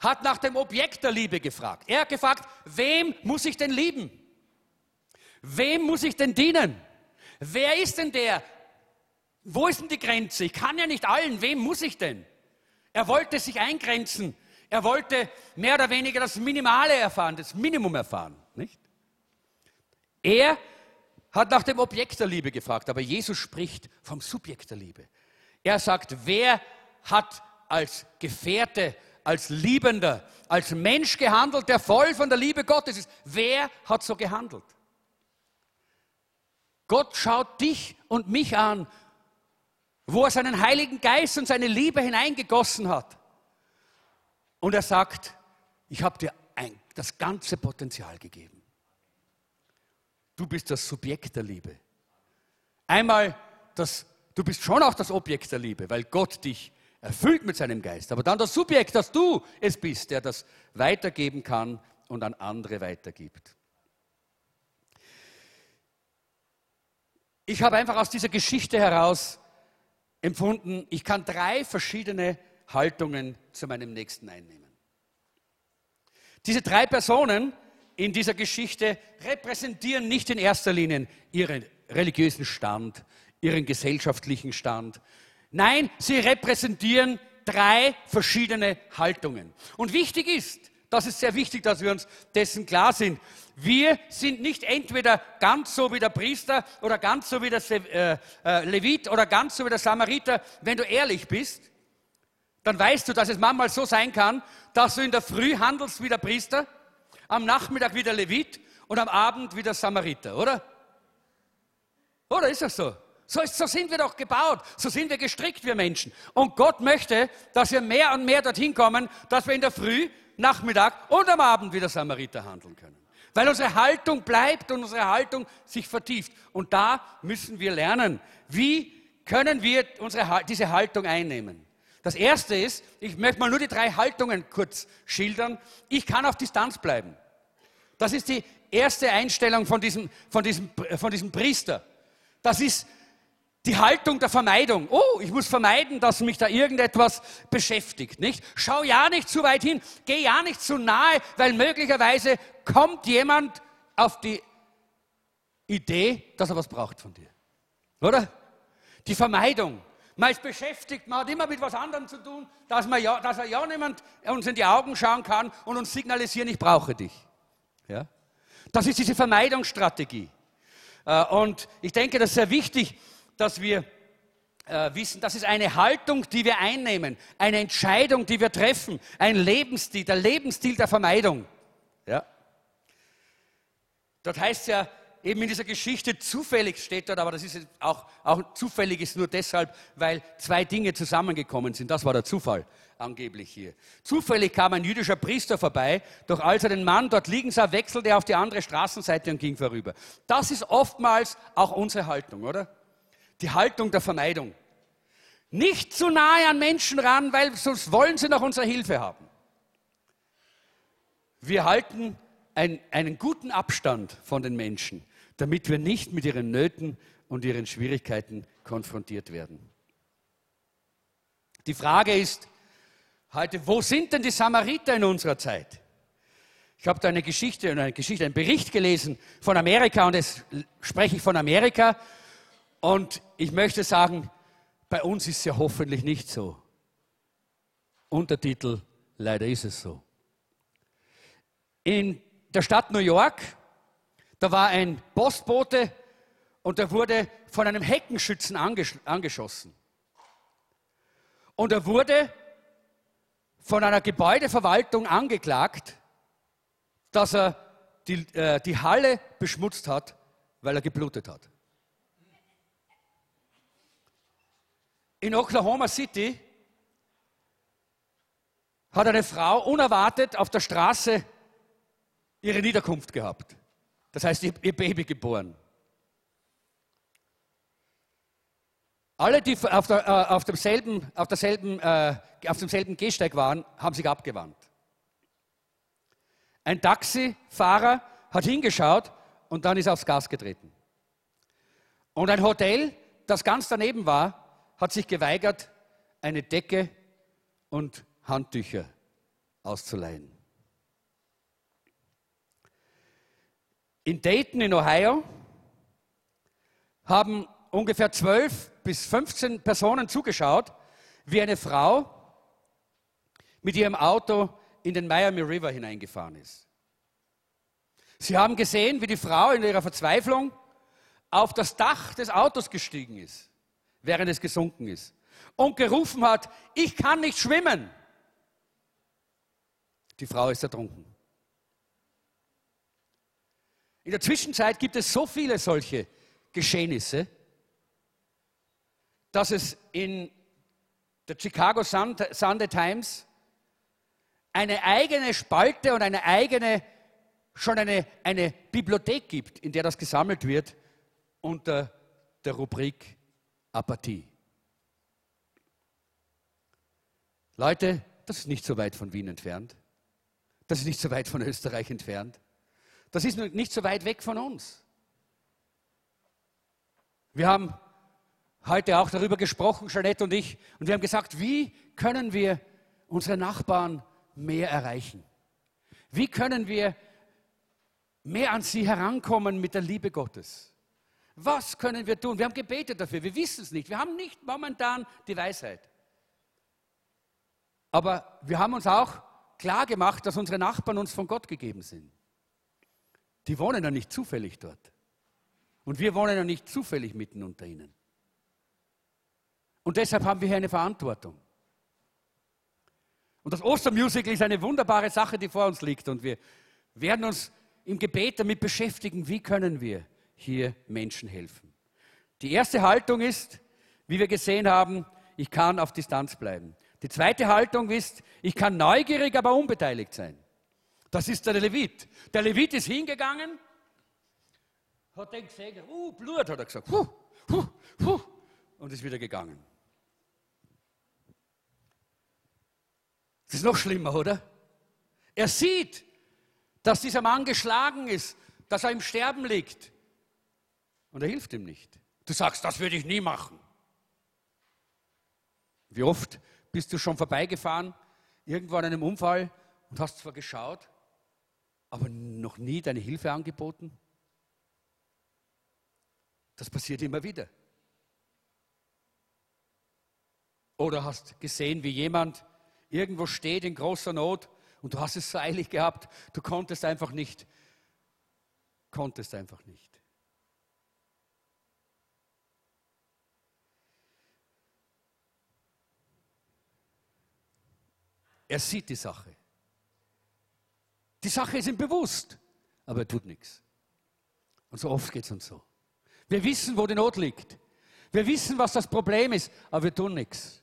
hat nach dem Objekt der Liebe gefragt. Er hat gefragt, wem muss ich denn lieben? Wem muss ich denn dienen? Wer ist denn der, Wo ist denn die Grenze? Ich kann ja nicht allen. Wem muss ich denn? Er wollte sich eingrenzen. Er wollte mehr oder weniger das Minimale erfahren, das Minimum erfahren. Nicht? Er hat nach dem Objekt der Liebe gefragt, aber Jesus spricht vom Subjekt der Liebe. Er sagt, wer hat als Gefährte, als Liebender, als Mensch gehandelt, der voll von der Liebe Gottes ist? Wer hat so gehandelt? Gott schaut dich und mich an, wo er seinen Heiligen Geist und seine Liebe hineingegossen hat. Und er sagt, ich habe dir ein, das ganze Potenzial gegeben. Du bist das Subjekt der Liebe. Einmal, das, du bist schon auch das Objekt der Liebe, weil Gott dich erfüllt mit seinem Geist. Aber dann das Subjekt, dass du es bist, der das weitergeben kann und an andere weitergibt. Ich habe einfach aus dieser Geschichte heraus empfunden, ich kann drei verschiedene Haltungen zu meinem Nächsten einnehmen. Diese drei Personen in dieser Geschichte repräsentieren nicht in erster Linie ihren religiösen Stand, ihren gesellschaftlichen Stand. Nein, sie repräsentieren drei verschiedene Haltungen. Und wichtig ist, das ist sehr wichtig, dass wir uns dessen klar sind. Wir sind nicht entweder ganz so wie der Priester oder ganz so wie der äh, äh, Levit oder ganz so wie der Samariter. Wenn du ehrlich bist, dann weißt du, dass es manchmal so sein kann, dass du in der Früh handelst wie der Priester am Nachmittag wie der Levit und am Abend wie der Samariter, oder? Oder ist das so? So, ist, so sind wir doch gebaut, so sind wir gestrickt, wir Menschen. Und Gott möchte, dass wir mehr und mehr dorthin kommen, dass wir in der Früh, Nachmittag und am Abend wie der Samariter handeln können. Weil unsere Haltung bleibt und unsere Haltung sich vertieft. Und da müssen wir lernen, wie können wir unsere, diese Haltung einnehmen. Das erste ist, ich möchte mal nur die drei Haltungen kurz schildern. Ich kann auf Distanz bleiben. Das ist die erste Einstellung von diesem, von diesem, von diesem Priester. Das ist die Haltung der Vermeidung. Oh, ich muss vermeiden, dass mich da irgendetwas beschäftigt, nicht? Schau ja nicht zu weit hin, geh ja nicht zu nahe, weil möglicherweise kommt jemand auf die Idee, dass er was braucht von dir. Oder? Die Vermeidung. Man ist beschäftigt, man hat immer mit was anderem zu tun, dass, man ja, dass er ja niemand uns in die Augen schauen kann und uns signalisieren, ich brauche dich. Ja? Das ist diese Vermeidungsstrategie. Äh, und ich denke, das ist sehr wichtig, dass wir äh, wissen, das ist eine Haltung, die wir einnehmen, eine Entscheidung, die wir treffen, ein Lebensstil, der Lebensstil der Vermeidung. Ja? Dort heißt es ja, eben in dieser Geschichte zufällig steht dort, aber das ist auch, auch zufällig ist nur deshalb, weil zwei Dinge zusammengekommen sind. Das war der Zufall angeblich hier. Zufällig kam ein jüdischer Priester vorbei, doch als er den Mann dort liegen sah, wechselte er auf die andere Straßenseite und ging vorüber. Das ist oftmals auch unsere Haltung, oder? Die Haltung der Vermeidung. Nicht zu nahe an Menschen ran, weil sonst wollen sie noch unsere Hilfe haben. Wir halten ein, einen guten Abstand von den Menschen damit wir nicht mit ihren Nöten und ihren Schwierigkeiten konfrontiert werden. Die Frage ist heute, wo sind denn die Samariter in unserer Zeit? Ich habe da eine Geschichte, eine Geschichte, einen Bericht gelesen von Amerika und jetzt spreche ich von Amerika und ich möchte sagen, bei uns ist es ja hoffentlich nicht so. Untertitel, leider ist es so. In der Stadt New York da war ein Postbote und er wurde von einem Heckenschützen angesch angeschossen. Und er wurde von einer Gebäudeverwaltung angeklagt, dass er die, äh, die Halle beschmutzt hat, weil er geblutet hat. In Oklahoma City hat eine Frau unerwartet auf der Straße ihre Niederkunft gehabt. Das heißt, ihr, Baby geboren. Alle, die auf, der, äh, auf, demselben, auf, derselben, äh, auf demselben Gehsteig waren, haben sich abgewandt. Ein Taxifahrer hat hingeschaut und dann ist aufs Gas getreten. Und ein Hotel, das ganz daneben war, hat sich geweigert, eine Decke und Handtücher auszuleihen. In Dayton in Ohio haben ungefähr zwölf bis 15 Personen zugeschaut, wie eine Frau mit ihrem Auto in den Miami River hineingefahren ist. Sie haben gesehen, wie die Frau in ihrer Verzweiflung auf das Dach des Autos gestiegen ist, während es gesunken ist, und gerufen hat, ich kann nicht schwimmen. Die Frau ist ertrunken. In der Zwischenzeit gibt es so viele solche Geschehnisse, dass es in der Chicago Sunday Times eine eigene Spalte und eine eigene, schon eine, eine Bibliothek gibt, in der das gesammelt wird unter der Rubrik Apathie. Leute, das ist nicht so weit von Wien entfernt. Das ist nicht so weit von Österreich entfernt. Das ist nicht so weit weg von uns. Wir haben heute auch darüber gesprochen, Jeanette und ich, und wir haben gesagt, wie können wir unsere Nachbarn mehr erreichen? Wie können wir mehr an sie herankommen mit der Liebe Gottes? Was können wir tun? Wir haben gebetet dafür, wir wissen es nicht. Wir haben nicht momentan die Weisheit. Aber wir haben uns auch klar gemacht, dass unsere Nachbarn uns von Gott gegeben sind. Die wohnen ja nicht zufällig dort. Und wir wohnen ja nicht zufällig mitten unter ihnen. Und deshalb haben wir hier eine Verantwortung. Und das Ostermusical ist eine wunderbare Sache, die vor uns liegt. Und wir werden uns im Gebet damit beschäftigen, wie können wir hier Menschen helfen. Die erste Haltung ist, wie wir gesehen haben, ich kann auf Distanz bleiben. Die zweite Haltung ist, ich kann neugierig, aber unbeteiligt sein. Das ist der Levit. Der Levit ist hingegangen, hat den gesehen, uh, Blut, hat er gesagt, huh, huh, huh, und ist wieder gegangen. Das ist noch schlimmer, oder? Er sieht, dass dieser Mann geschlagen ist, dass er im Sterben liegt. Und er hilft ihm nicht. Du sagst, das würde ich nie machen. Wie oft bist du schon vorbeigefahren, irgendwo an einem Unfall und hast zwar geschaut, aber noch nie deine Hilfe angeboten? Das passiert immer wieder. Oder hast gesehen, wie jemand irgendwo steht in großer Not und du hast es so eilig gehabt, du konntest einfach nicht, konntest einfach nicht. Er sieht die Sache. Die Sache ist ihm bewusst, aber er tut nichts. Und so oft geht es uns so. Wir wissen, wo die Not liegt. Wir wissen, was das Problem ist, aber wir tun nichts.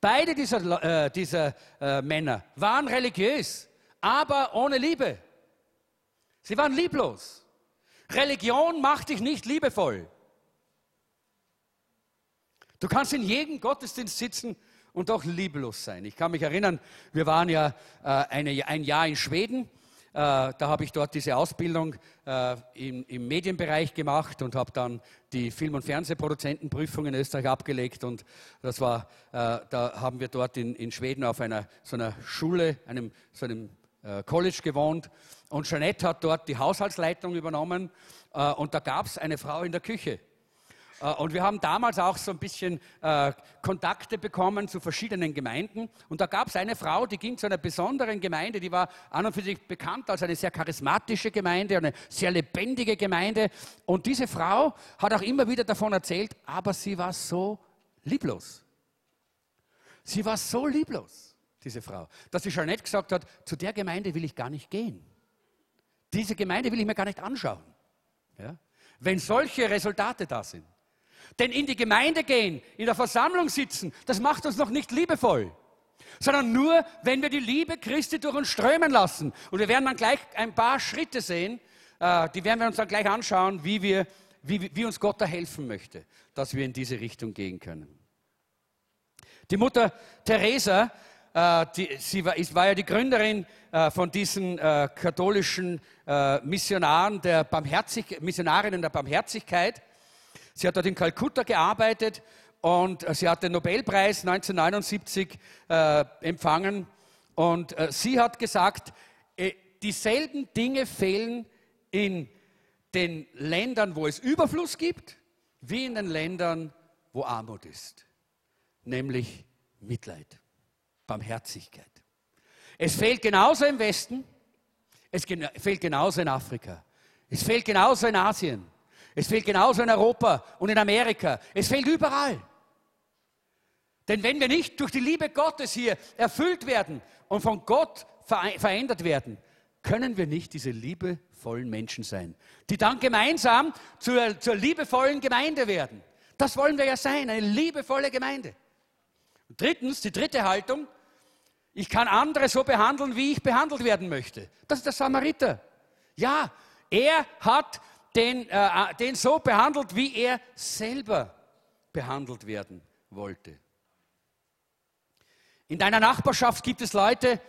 Beide dieser, äh, dieser äh, Männer waren religiös, aber ohne Liebe. Sie waren lieblos. Religion macht dich nicht liebevoll. Du kannst in jedem Gottesdienst sitzen und auch lieblos sein. Ich kann mich erinnern, wir waren ja äh, eine, ein Jahr in Schweden. Äh, da habe ich dort diese Ausbildung äh, im, Medienbereich gemacht und habe dann die Film- und Fernsehproduzentenprüfung in Österreich abgelegt. Und das war, äh, da haben wir dort in, in, Schweden auf einer so einer Schule, einem so einem College gewohnt. Und Jeanette hat dort die Haushaltsleitung übernommen. Und da gab es eine Frau in der Küche. Äh, und wir haben damals auch so ein bisschen äh, Kontakte bekommen zu verschiedenen Gemeinden. Und da gab es eine Frau, die ging zu einer besonderen Gemeinde, die war an und für sich bekannt als eine sehr charismatische Gemeinde, eine sehr lebendige Gemeinde. Und diese Frau hat auch immer wieder davon erzählt, aber sie war so lieblos. Sie war so lieblos, diese Frau, dass sie schon nicht gesagt hat, zu der Gemeinde will ich gar nicht gehen. Diese Gemeinde will ich mir gar nicht anschauen. Ja? Wenn solche Resultate da sind. Denn in die Gemeinde gehen, in der Versammlung sitzen, das macht uns noch nicht liebevoll. Sondern nur, wenn wir die Liebe Christi durch uns strömen lassen. Und wir werden dann gleich ein paar Schritte sehen, äh, die werden wir uns dann gleich anschauen, wie, wir, wie, wie uns Gott da helfen möchte, dass wir in diese Richtung gehen können. Die Mutter Teresa, äh, die, sie war, war, ja die Gründerin äh, von diesen katholischen Missionaren der Barmherzig Missionarinnen der Barmherzigkeit. Sie hat dort in Kalkutta gearbeitet und äh, sie hat den Nobelpreis 1979 äh, empfangen. Und äh, sie hat gesagt, äh, dieselben Dinge fehlen in den Ländern, wo es Überfluss gibt, wie in den Ländern, wo Armut ist, nämlich Mitleid, Barmherzigkeit. Es fehlt genauso im Westen, es fehlt genauso in Afrika, es fehlt genauso in Asien, es fehlt genauso in Europa und in Amerika, es fehlt überall. Denn wenn wir nicht durch die Liebe Gottes hier erfüllt werden und von Gott verändert werden, können wir nicht diese liebevollen Menschen sein, die dann gemeinsam zur, zur liebevollen Gemeinde werden. Das wollen wir ja sein, eine liebevolle Gemeinde. Und drittens, die dritte Haltung, ich kann andere so behandeln, wie ich behandelt werden möchte. Das ist der Samariter. Ja, er hat den, äh, den so behandelt, wie er selber behandelt werden wollte. In deiner Nachbarschaft gibt es Leute,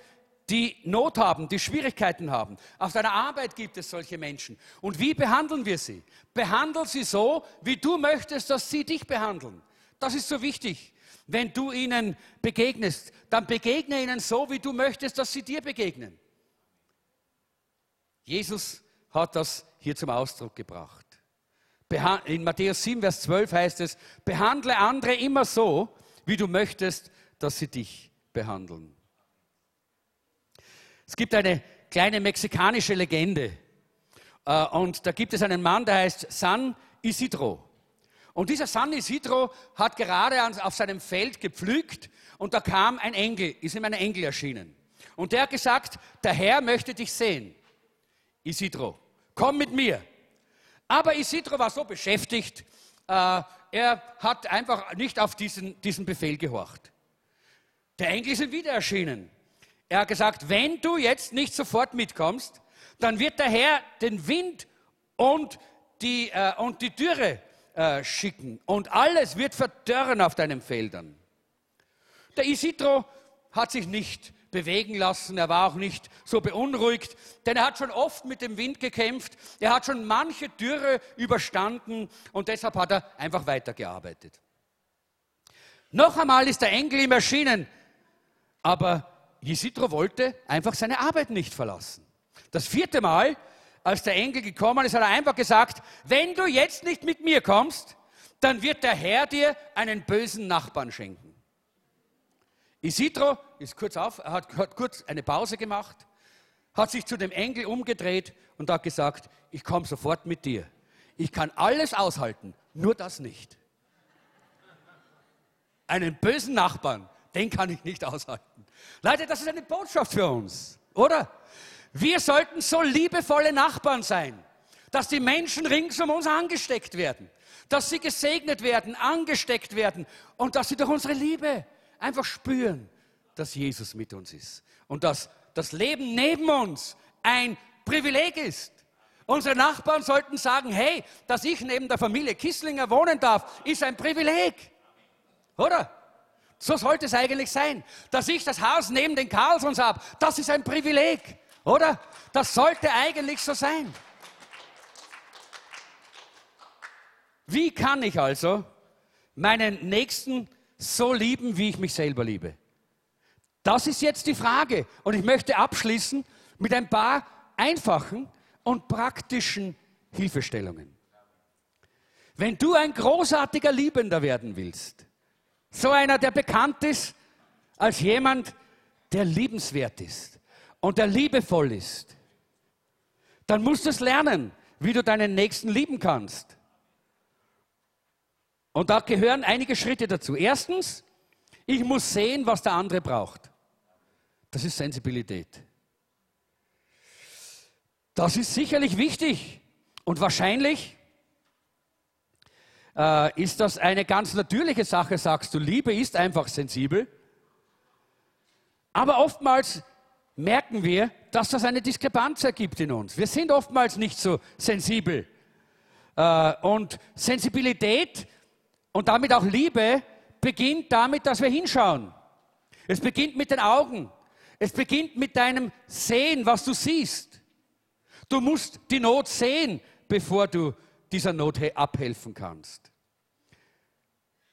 die Not haben, die Schwierigkeiten haben. Auf deiner Arbeit gibt es solche Menschen. Und wie behandeln wir sie? Behandel sie so, wie du möchtest, dass sie dich behandeln. Das ist so wichtig. Wenn du ihnen begegnest, dann begegne ihnen so, wie du möchtest, dass sie dir begegnen. Jesus hat das hier zum Ausdruck gebracht. In Matthäus 7, Vers 12 heißt es, behandle andere immer so, wie du möchtest, dass sie dich behandeln. Es gibt eine kleine mexikanische Legende. Äh, und da gibt es einen Mann, der heißt San Isidro. Und dieser San Isidro hat gerade auf seinem Feld gepflügt und da kam ein Engel, ist ihm ein Engel erschienen. Und der hat gesagt, der Herr möchte dich sehen. Isidro, komm mit mir. Aber Isidro war so beschäftigt, äh, er hat einfach nicht auf diesen, diesen Befehl gehorcht. Der Engel ist wieder erschienen. Er hat gesagt, wenn du jetzt nicht sofort mitkommst, dann wird der Herr den Wind und die, äh, und die Dürre äh, schicken und alles wird verdörren auf deinen Feldern. Der Isidro hat sich nicht bewegen lassen, er war auch nicht so beunruhigt, denn er hat schon oft mit dem Wind gekämpft, er hat schon manche Dürre überstanden und deshalb hat er einfach weitergearbeitet. Noch einmal ist der Engel ihm erschienen, aber Jesitro wollte einfach seine Arbeit nicht verlassen. Das vierte Mal, als der Engel gekommen ist, hat er einfach gesagt, wenn du jetzt nicht mit mir kommst, dann wird der Herr dir einen bösen Nachbarn schenken. Isidro ist kurz auf, hat, hat kurz eine Pause gemacht, hat sich zu dem Engel umgedreht und hat gesagt, ich komme sofort mit dir. Ich kann alles aushalten, nur das nicht. Einen bösen Nachbarn, den kann ich nicht aushalten. Leute, das ist eine Botschaft für uns, oder? Wir sollten so liebevolle Nachbarn sein, dass die Menschen rings um uns angesteckt werden, dass sie gesegnet werden, angesteckt werden und dass sie durch unsere Liebe einfach spüren, dass Jesus mit uns ist und dass das Leben neben uns ein Privileg ist. Unsere Nachbarn sollten sagen, hey, dass ich neben der Familie Kisslinger wohnen darf, ist ein Privileg. Oder? So sollte es eigentlich sein. Dass ich das Haus neben den Karlsons habe, das ist ein Privileg, oder? Das sollte eigentlich so sein. Wie kann ich also meinen Nächsten so lieben, wie ich mich selber liebe? Das ist jetzt die Frage. Und ich möchte abschließen mit ein paar einfachen und praktischen Hilfestellungen. Wenn du ein großartiger Liebender werden willst, so einer, der bekannt ist als jemand, der liebenswert ist und der liebevoll ist. Dann musst du es lernen, wie du deinen Nächsten lieben kannst. Und da gehören einige Schritte dazu. Erstens, ich muss sehen, was der andere braucht. Das ist Sensibilität. Das ist sicherlich wichtig und wahrscheinlich äh, ist das eine ganz natürliche Sache, sagst du. Liebe ist einfach sensibel. Aber oftmals merken wir, dass das eine Diskrepanz ergibt in uns. Wir sind oftmals nicht so sensibel. Äh, und Sensibilität und damit auch Liebe beginnt damit, dass wir hinschauen. Es beginnt mit den Augen. Es beginnt mit deinem Sehen, was du siehst. Du musst die Not sehen, bevor du dieser Not abhelfen kannst.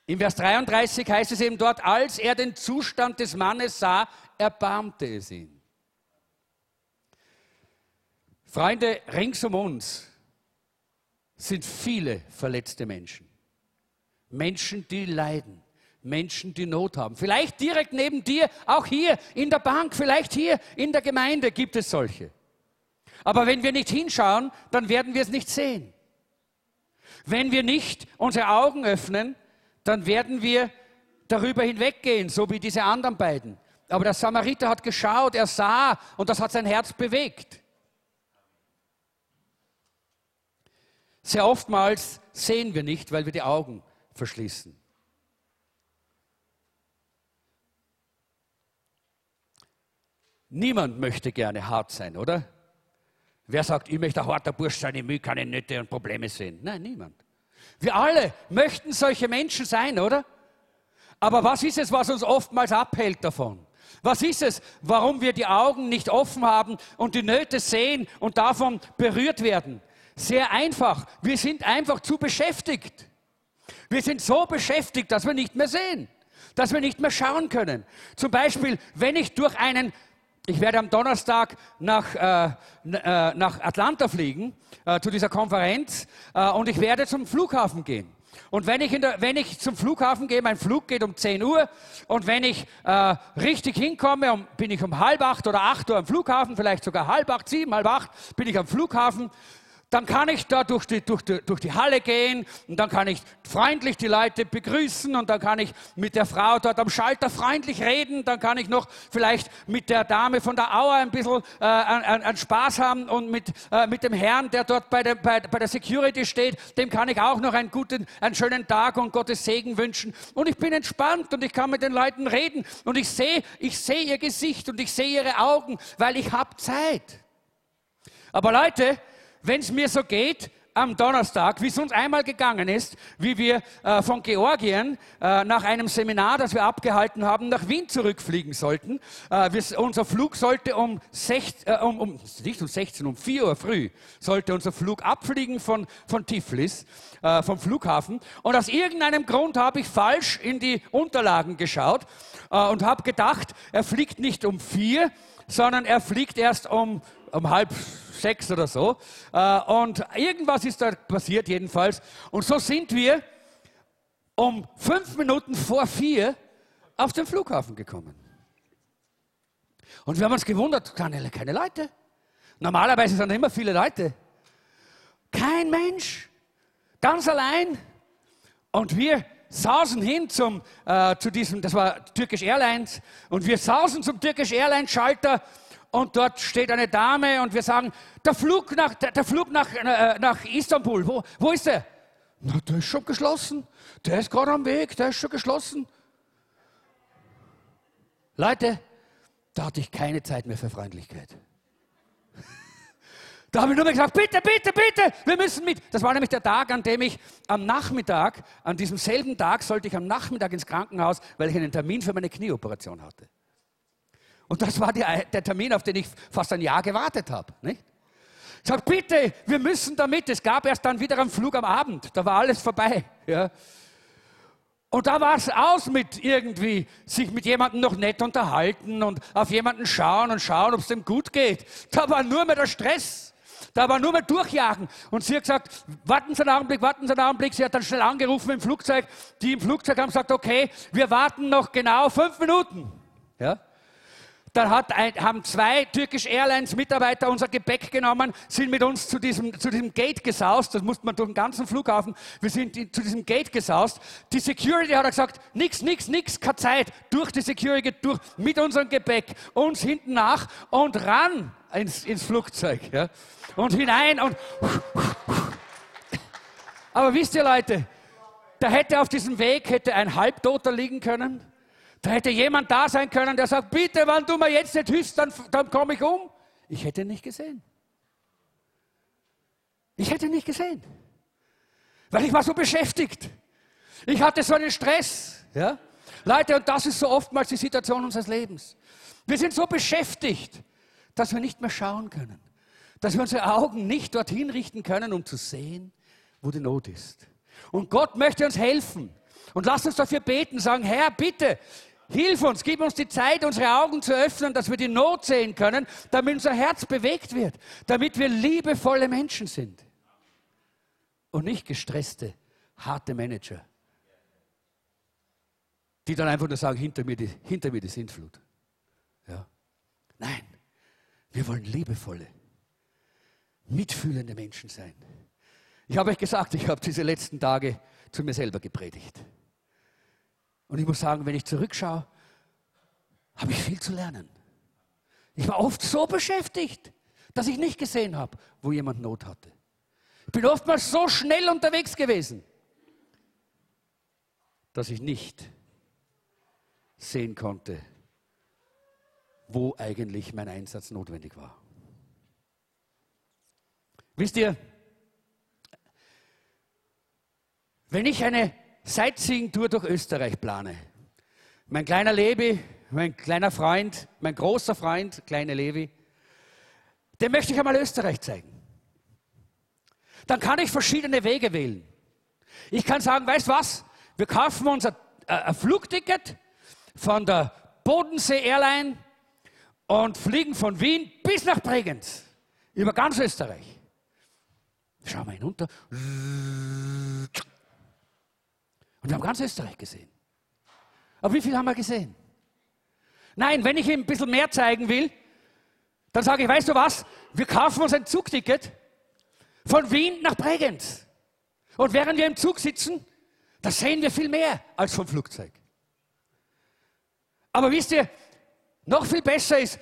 Im Vers 33 heißt es eben dort, als er den Zustand des Mannes sah, erbarmte es ihn. Freunde, rings um uns sind viele verletzte Menschen. Menschen, die leiden. Menschen, die Not haben. Vielleicht direkt neben dir, auch hier in der Bank, vielleicht hier in der Gemeinde gibt es solche. Aber wenn wir nicht hinschauen, dann werden wir es nicht sehen. Wenn wir nicht unsere Augen öffnen, dann werden wir darüber hinweggehen, so wie diese anderen beiden. Aber der Samariter hat geschaut, er sah und das hat sein Herz bewegt. Sehr oftmals sehen wir nicht, weil wir die Augen verschließen. Niemand möchte gerne hart sein, oder? Wer sagt, ich möchte ein harter Bursch sein, ich will keine Nöte und Probleme sehen? Nein, niemand. Wir alle möchten solche Menschen sein, oder? Aber was ist es, was uns oftmals abhält davon? Was ist es, warum wir die Augen nicht offen haben und die Nöte sehen und davon berührt werden? Sehr einfach. Wir sind einfach zu beschäftigt. Wir sind so beschäftigt, dass wir nicht mehr sehen, dass wir nicht mehr schauen können. Zum Beispiel, wenn ich durch einen ich werde am Donnerstag nach, äh, äh, nach Atlanta fliegen, äh, zu dieser Konferenz, äh, und ich werde zum Flughafen gehen. Und wenn ich, der, wenn ich, zum Flughafen gehe, mein Flug geht um 10 Uhr, und wenn ich äh, richtig hinkomme, um, bin ich um halb acht oder acht Uhr am Flughafen, vielleicht sogar halb acht, sieben, halb acht, bin ich am Flughafen, dann kann ich da durch die, durch, die, durch die Halle gehen und dann kann ich freundlich die Leute begrüßen und dann kann ich mit der Frau dort am Schalter freundlich reden, dann kann ich noch vielleicht mit der Dame von der Auer ein bisschen äh, an, an Spaß haben und mit, äh, mit dem Herrn, der dort bei der, bei, bei der Security steht, dem kann ich auch noch einen guten, einen schönen Tag und Gottes Segen wünschen. Und ich bin entspannt und ich kann mit den Leuten reden und ich sehe, ich sehe ihr Gesicht und ich sehe ihre Augen, weil ich habe Zeit. Aber Leute, wenn es mir so geht, am Donnerstag, wie es uns einmal gegangen ist, wie wir äh, von Georgien äh, nach einem Seminar, das wir abgehalten haben, nach Wien zurückfliegen sollten. Äh, wir, unser Flug sollte um, sech, äh, um, um, nicht um 16, um 4 Uhr früh, sollte unser Flug abfliegen von, von Tiflis, äh, vom Flughafen. Und aus irgendeinem Grund habe ich falsch in die Unterlagen geschaut äh, und habe gedacht, er fliegt nicht um 4, sondern er fliegt erst um, um halb sechs oder so. Äh, und irgendwas ist da passiert jedenfalls. Und so sind wir um fünf Minuten vor vier auf den Flughafen gekommen. Und wir haben uns gewundert, keine, keine Leute. Normalerweise sind immer viele Leute. Kein Mensch. Ganz allein. Und wir sausen hin zum, äh, zu diesem, das war Turkish Airlines, und wir sausen zum Turkish Airlines Schalter und dort steht eine Dame und wir sagen, der Flug nach, der, der Flug nach, äh, nach Istanbul, wo, wo ist der? Na, der ist schon geschlossen. Der ist gerade am Weg, der ist schon geschlossen. Leute, da hatte ich keine Zeit mehr für Freundlichkeit. Da habe ich nur mehr gesagt, bitte, bitte, bitte, wir müssen mit. Das war nämlich der Tag, an dem ich am Nachmittag, an diesem selben Tag sollte ich am Nachmittag ins Krankenhaus, weil ich einen Termin für meine Knieoperation hatte. Und das war der, der Termin, auf den ich fast ein Jahr gewartet habe. Nicht? Ich sage, bitte, wir müssen damit. Es gab erst dann wieder einen Flug am Abend. Da war alles vorbei. Ja. Und da war es aus mit irgendwie sich mit jemandem noch nett unterhalten und auf jemanden schauen und schauen, ob es dem gut geht. Da war nur mehr der Stress. Da war nur mehr Durchjagen. Und sie hat gesagt, warten Sie einen Augenblick, warten Sie einen Augenblick. Sie hat dann schnell angerufen im Flugzeug. Die im Flugzeug haben gesagt, okay, wir warten noch genau fünf Minuten. Ja? Da ein, haben zwei Turkish Airlines Mitarbeiter unser Gepäck genommen, sind mit uns zu diesem, zu diesem Gate gesaust. Das musste man durch den ganzen Flughafen. Wir sind zu diesem Gate gesaust. Die Security hat gesagt, nix, nix, nix, keine Zeit. Durch die Security, durch, mit unserem Gepäck, uns hinten nach und ran ins, ins Flugzeug. Ja. Und hinein und. Aber wisst ihr Leute, da hätte auf diesem Weg hätte ein Halbtoter liegen können da hätte jemand da sein können, der sagt, bitte, wenn du mir jetzt nicht hilfst, dann, dann komme ich um. Ich hätte nicht gesehen. Ich hätte nicht gesehen. Weil ich war so beschäftigt. Ich hatte so einen Stress. Ja? Leute, und das ist so oftmals die Situation unseres Lebens. Wir sind so beschäftigt, dass wir nicht mehr schauen können. Dass wir unsere Augen nicht dorthin richten können, um zu sehen, wo die Not ist. Und Gott möchte uns helfen. Und lasst uns dafür beten, sagen, Herr, bitte, Hilf uns, gib uns die Zeit, unsere Augen zu öffnen, dass wir die Not sehen können, damit unser Herz bewegt wird, damit wir liebevolle Menschen sind und nicht gestresste, harte Manager die dann einfach nur sagen, hinter mir die, hinter mir die Sintflut. Ja. Nein, wir wollen liebevolle, mitfühlende Menschen sein. Ich habe euch gesagt, ich habe diese letzten Tage zu mir selber gepredigt. Und ich muss sagen, wenn ich zurückschaue, habe ich viel zu lernen. Ich war oft so beschäftigt, dass ich nicht gesehen habe, wo jemand Not hatte. Ich bin oftmals so schnell unterwegs gewesen, dass ich nicht sehen konnte, wo eigentlich mein Einsatz notwendig war. Wisst ihr, wenn ich eine Sightseeing-Tour durch Österreich plane, mein kleiner Levi, mein kleiner Freund, mein großer Freund, kleine Levi, dem möchte ich einmal Österreich zeigen. Dann kann ich verschiedene Wege wählen. Ich kann sagen, weißt was? Wir kaufen uns ein, äh, ein Flugticket von der Bodensee Airline und fliegen von Wien bis nach Bregenz über ganz Österreich. Schauen wir hinunter. Und wir haben ganz Österreich gesehen. Aber wie viel haben wir gesehen? Nein, wenn ich ihm ein bisschen mehr zeigen will, dann sage ich, weißt du was? Wir kaufen uns ein Zugticket von Wien nach Bregenz. Und während wir im Zug sitzen, da sehen wir viel mehr als vom Flugzeug. Aber wisst ihr, noch viel besser ist,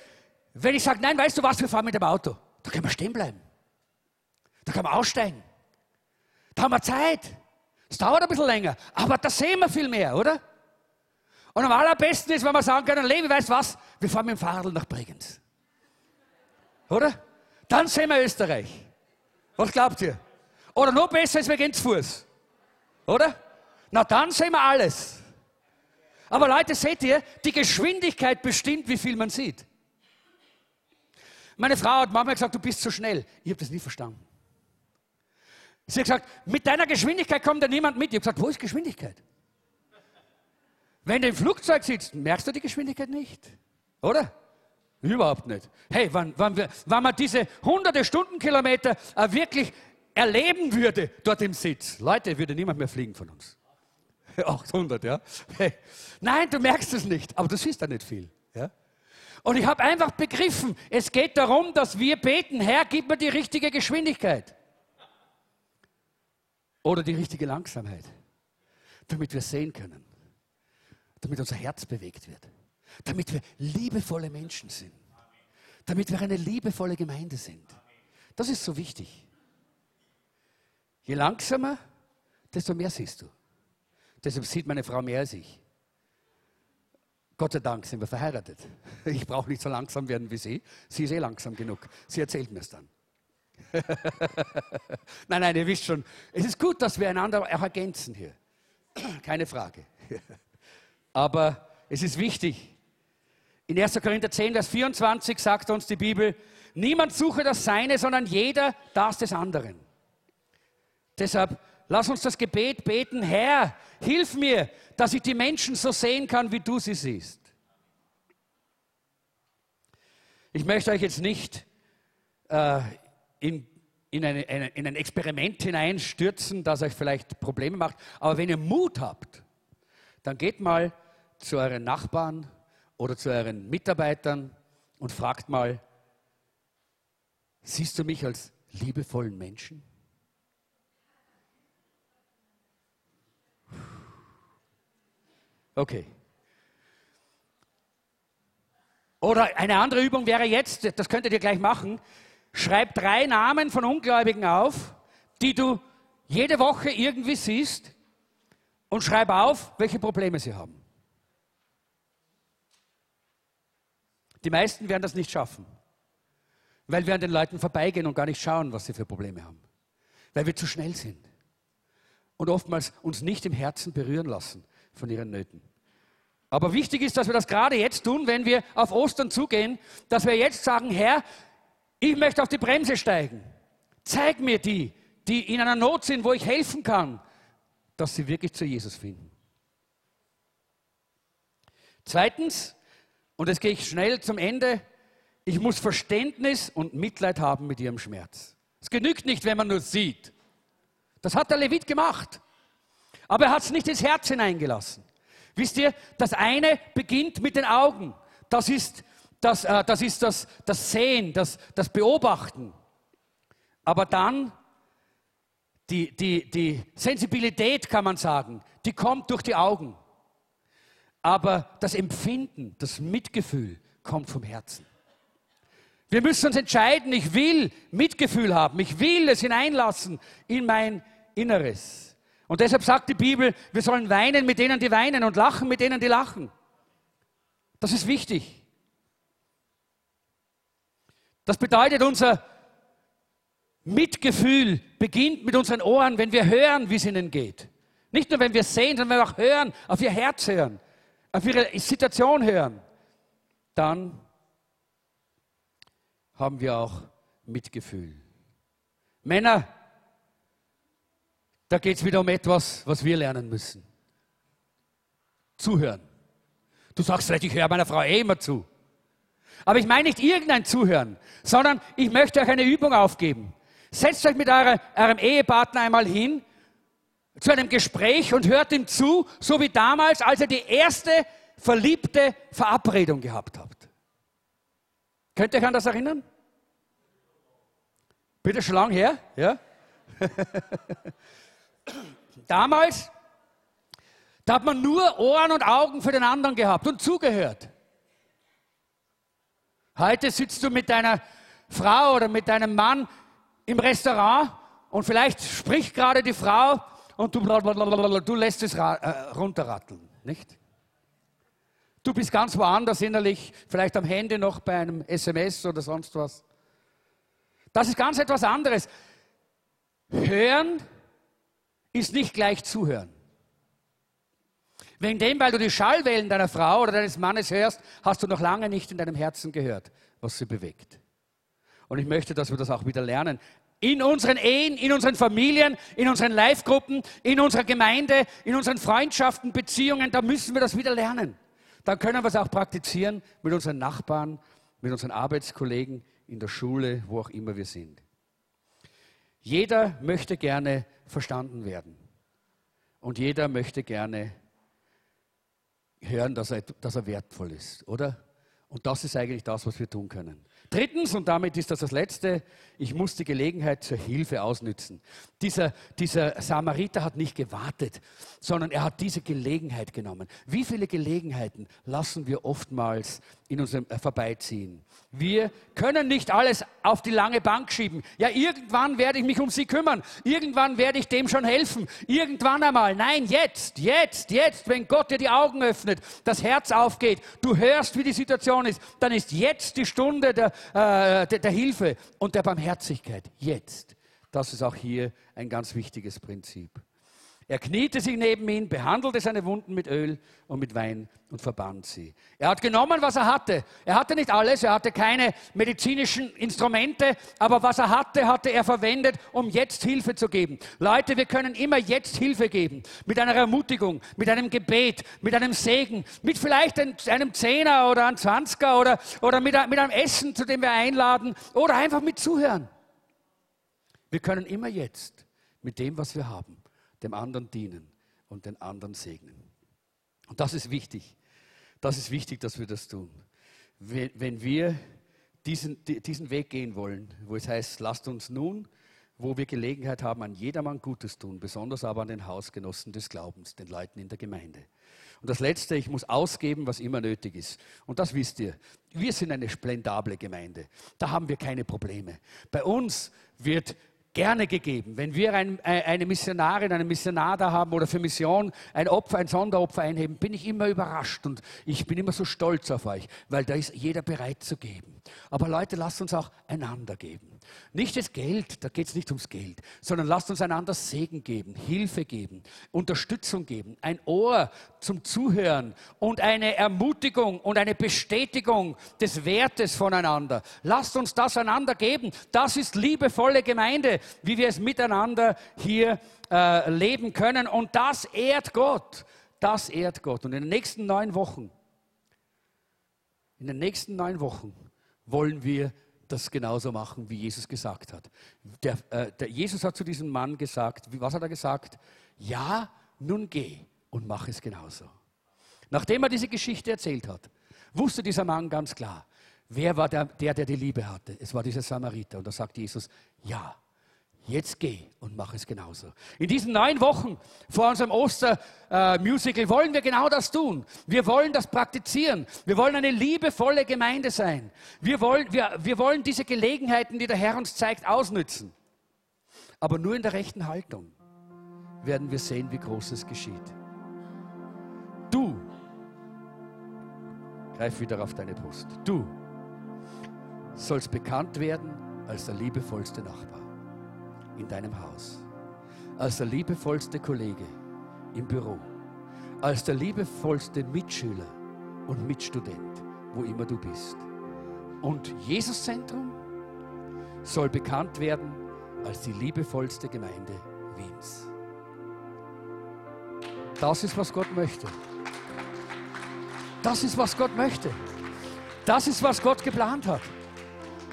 wenn ich sage, nein, weißt du was, wir fahren mit dem Auto. Da können wir stehen bleiben. Da können wir aussteigen. Da haben wir Zeit. Es dauert ein bisschen länger, aber da sehen wir viel mehr, oder? Und am allerbesten ist, wenn wir sagen können, Levi, weißt was, wir fahren mit dem Fahrrad nach Bregenz. Oder? Dann sehen wir Österreich. Was glaubt ihr? Oder noch besser ist, wir gehen zu Fuß. Oder? Na dann sehen wir alles. Aber Leute, seht ihr, die Geschwindigkeit bestimmt, wie viel man sieht. Meine Frau hat manchmal gesagt, du bist zu schnell. Ich habe das nie verstanden. Sie hat gesagt, mit deiner Geschwindigkeit kommt da niemand mit. Ich habe gesagt, wo ist Geschwindigkeit? Wenn du im Flugzeug sitzt, merkst du die Geschwindigkeit nicht. Oder? Überhaupt nicht. Hey, wann, wann, wir, wann man diese hunderte Stundenkilometer äh, wirklich erleben würde dort im Sitz, Leute, würde niemand mehr fliegen von uns. 800, ja. Hey. Nein, du merkst es nicht, aber du siehst da nicht viel. Ja? Und ich habe einfach begriffen, es geht darum, dass wir beten, Herr, gib mir die richtige Geschwindigkeit. Oder die richtige Langsamkeit, damit wir sehen können, damit unser Herz bewegt wird, damit wir liebevolle Menschen sind, damit wir eine liebevolle Gemeinde sind. Das ist so wichtig. Je langsamer, desto mehr siehst du. Deshalb sieht meine Frau mehr als ich. Gott sei Dank sind wir verheiratet. Ich brauche nicht so langsam werden wie sie. Sie ist eh langsam genug. Sie erzählt mir es dann. nein, nein, ihr wisst schon, es ist gut, dass wir einander ergänzen hier. Keine Frage. Aber es ist wichtig. In 1. Korinther 10, Vers 24 sagt uns die Bibel, niemand suche das Seine, sondern jeder das des anderen. Deshalb lass uns das Gebet beten, Herr, hilf mir, dass ich die Menschen so sehen kann, wie du sie siehst. Ich möchte euch jetzt nicht äh, in, in, eine, in ein Experiment hineinstürzen, das euch vielleicht Probleme macht, aber wenn ihr Mut habt, dann geht mal zu euren Nachbarn oder zu euren Mitarbeitern und fragt mal, siehst du mich als liebevollen Menschen? Okay. Oder eine andere Übung wäre jetzt, das könntet ihr gleich machen, schreib drei Namen von Ungläubigen auf, die du jede Woche irgendwie siehst und schreib auf, welche Probleme sie haben. Die meisten werden das nicht schaffen, weil wir an den Leuten vorbeigehen und gar nicht schauen, was sie für Probleme haben, weil wir zu schnell sind und oftmals uns nicht im Herzen berühren lassen von ihren Nöten. Aber wichtig ist, dass wir das gerade jetzt tun, wenn wir auf Ostern zugehen, dass wir jetzt sagen, Herr, ich möchte auf die Bremse steigen. Zeig mir die, die in einer Not sind, wo ich helfen kann, dass sie wirklich zu Jesus finden. Zweitens, und jetzt gehe ich schnell zum Ende, ich muss Verständnis und Mitleid haben mit ihrem Schmerz. Es genügt nicht, wenn man nur sieht. Das hat der Levit gemacht. Aber er hat es nicht ins Herz hineingelassen. Wisst ihr, das eine beginnt mit den Augen. Das ist das, äh, das, ist das, das Sehen, das, das Beobachten. Aber dann die, die, die Sensibilität, kann man sagen, die kommt durch die Augen. Aber das Empfinden, das Mitgefühl kommt vom Herzen. Wir müssen uns entscheiden, ich will Mitgefühl haben, ich will es hineinlassen in mein Inneres. Und deshalb sagt die Bibel, wir sollen weinen mit denen, die weinen und lachen mit denen, die lachen. Das ist wichtig. Das bedeutet, unser Mitgefühl beginnt mit unseren Ohren, wenn wir hören, wie es ihnen geht. Nicht nur, wenn wir sehen, sondern wenn wir auch hören, auf ihr Herz hören, auf ihre Situation hören. Dann haben wir auch Mitgefühl. Männer, da geht es wieder um etwas, was wir lernen müssen. Zuhören. Du sagst vielleicht, ich höre meiner Frau eh immer zu. Aber ich meine nicht irgendein Zuhören, sondern ich möchte euch eine Übung aufgeben. Setzt euch mit eurer, eurem Ehepartner einmal hin zu einem Gespräch und hört ihm zu, so wie damals, als ihr die erste verliebte Verabredung gehabt habt. Könnt ihr euch an das erinnern? Bitte schon lang her, ja? Damals, da hat man nur Ohren und Augen für den anderen gehabt und zugehört. Heute sitzt du mit deiner Frau oder mit deinem Mann im Restaurant und vielleicht spricht gerade die Frau und du, du lässt es äh, runterratteln, nicht? Du bist ganz woanders innerlich, vielleicht am Handy noch bei einem SMS oder sonst was. Das ist ganz etwas anderes. Hören ist nicht gleich zuhören. Wegen dem, weil du die Schallwellen deiner Frau oder deines Mannes hörst, hast du noch lange nicht in deinem Herzen gehört, was sie bewegt. Und ich möchte, dass wir das auch wieder lernen. In unseren Ehen, in unseren Familien, in unseren Live-Gruppen, in unserer Gemeinde, in unseren Freundschaften, Beziehungen, da müssen wir das wieder lernen. Dann können wir es auch praktizieren mit unseren Nachbarn, mit unseren Arbeitskollegen, in der Schule, wo auch immer wir sind. Jeder möchte gerne verstanden werden. Und jeder möchte gerne hören, dass er, dass er wertvoll ist, oder? Und das ist eigentlich das, was wir tun können. Drittens, und damit ist das das Letzte, ich muss die Gelegenheit zur Hilfe ausnützen. Dieser, dieser Samariter hat nicht gewartet, sondern er hat diese Gelegenheit genommen. Wie viele Gelegenheiten lassen wir oftmals in unserem äh, vorbeiziehen? Wir können nicht alles auf die lange Bank schieben. Ja, irgendwann werde ich mich um sie kümmern. Irgendwann werde ich dem schon helfen. Irgendwann einmal. Nein, jetzt, jetzt, jetzt, wenn Gott dir die Augen öffnet, das Herz aufgeht, du hörst, wie die Situation ist, dann ist jetzt die Stunde der, äh, der, der Hilfe und der Barmherzigkeit. Jetzt. Das ist auch hier ein ganz wichtiges Prinzip. Er kniete sich neben ihn, behandelte seine Wunden mit Öl und mit Wein und verband sie. Er hat genommen, was er hatte. Er hatte nicht alles, er hatte keine medizinischen Instrumente, aber was er hatte, hatte er verwendet, um jetzt Hilfe zu geben. Leute, wir können immer jetzt Hilfe geben. Mit einer Ermutigung, mit einem Gebet, mit einem Segen, mit vielleicht einem Zehner oder einem Zwanziger oder, oder mit, mit einem Essen, zu dem wir einladen oder einfach mit Zuhören. Wir können immer jetzt mit dem, was wir haben, dem anderen dienen und den anderen segnen. Und das ist wichtig. Das ist wichtig, dass wir das tun. Wenn wir diesen, diesen Weg gehen wollen, wo es heißt, lasst uns nun, wo wir Gelegenheit haben, an jedermann Gutes tun, besonders aber an den Hausgenossen des Glaubens, den Leuten in der Gemeinde. Und das Letzte, ich muss ausgeben, was immer nötig ist. Und das wisst ihr. Wir sind eine splendable Gemeinde. Da haben wir keine Probleme. Bei uns wird gerne gegeben. Wenn wir ein, äh, eine Missionarin, einen Missionar da haben oder für Mission ein Opfer, ein Sonderopfer einheben, bin ich immer überrascht und ich bin immer so stolz auf euch, weil da ist jeder bereit zu geben. Aber Leute, lasst uns auch einander geben. Nicht das Geld, da geht es nicht ums Geld, sondern lasst uns einander Segen geben, Hilfe geben, Unterstützung geben, ein Ohr zum Zuhören und eine Ermutigung und eine Bestätigung des Wertes voneinander. Lasst uns das einander geben. Das ist liebevolle Gemeinde, wie wir es miteinander hier äh, leben können. Und das ehrt Gott. Das ehrt Gott. Und in den nächsten neun Wochen, in den nächsten neun Wochen wollen wir das genauso machen, wie Jesus gesagt hat. Der, äh, der Jesus hat zu diesem Mann gesagt, was hat er gesagt? Ja, nun geh und mach es genauso. Nachdem er diese Geschichte erzählt hat, wusste dieser Mann ganz klar, wer war der, der, der die Liebe hatte. Es war dieser Samariter. Und da sagt Jesus, ja, Jetzt geh und mach es genauso. In diesen neun Wochen vor unserem Ostermusical wollen wir genau das tun. Wir wollen das praktizieren. Wir wollen eine liebevolle Gemeinde sein. Wir wollen, wir, wir wollen diese Gelegenheiten, die der Herr uns zeigt, ausnützen. Aber nur in der rechten Haltung werden wir sehen, wie Großes geschieht. Du, greif wieder auf deine Brust, du sollst bekannt werden als der liebevollste Nachbar in deinem Haus, als der liebevollste Kollege im Büro, als der liebevollste Mitschüler und Mitstudent, wo immer du bist. Und Jesuszentrum soll bekannt werden als die liebevollste Gemeinde Wiens. Das ist, was Gott möchte. Das ist, was Gott möchte. Das ist, was Gott geplant hat.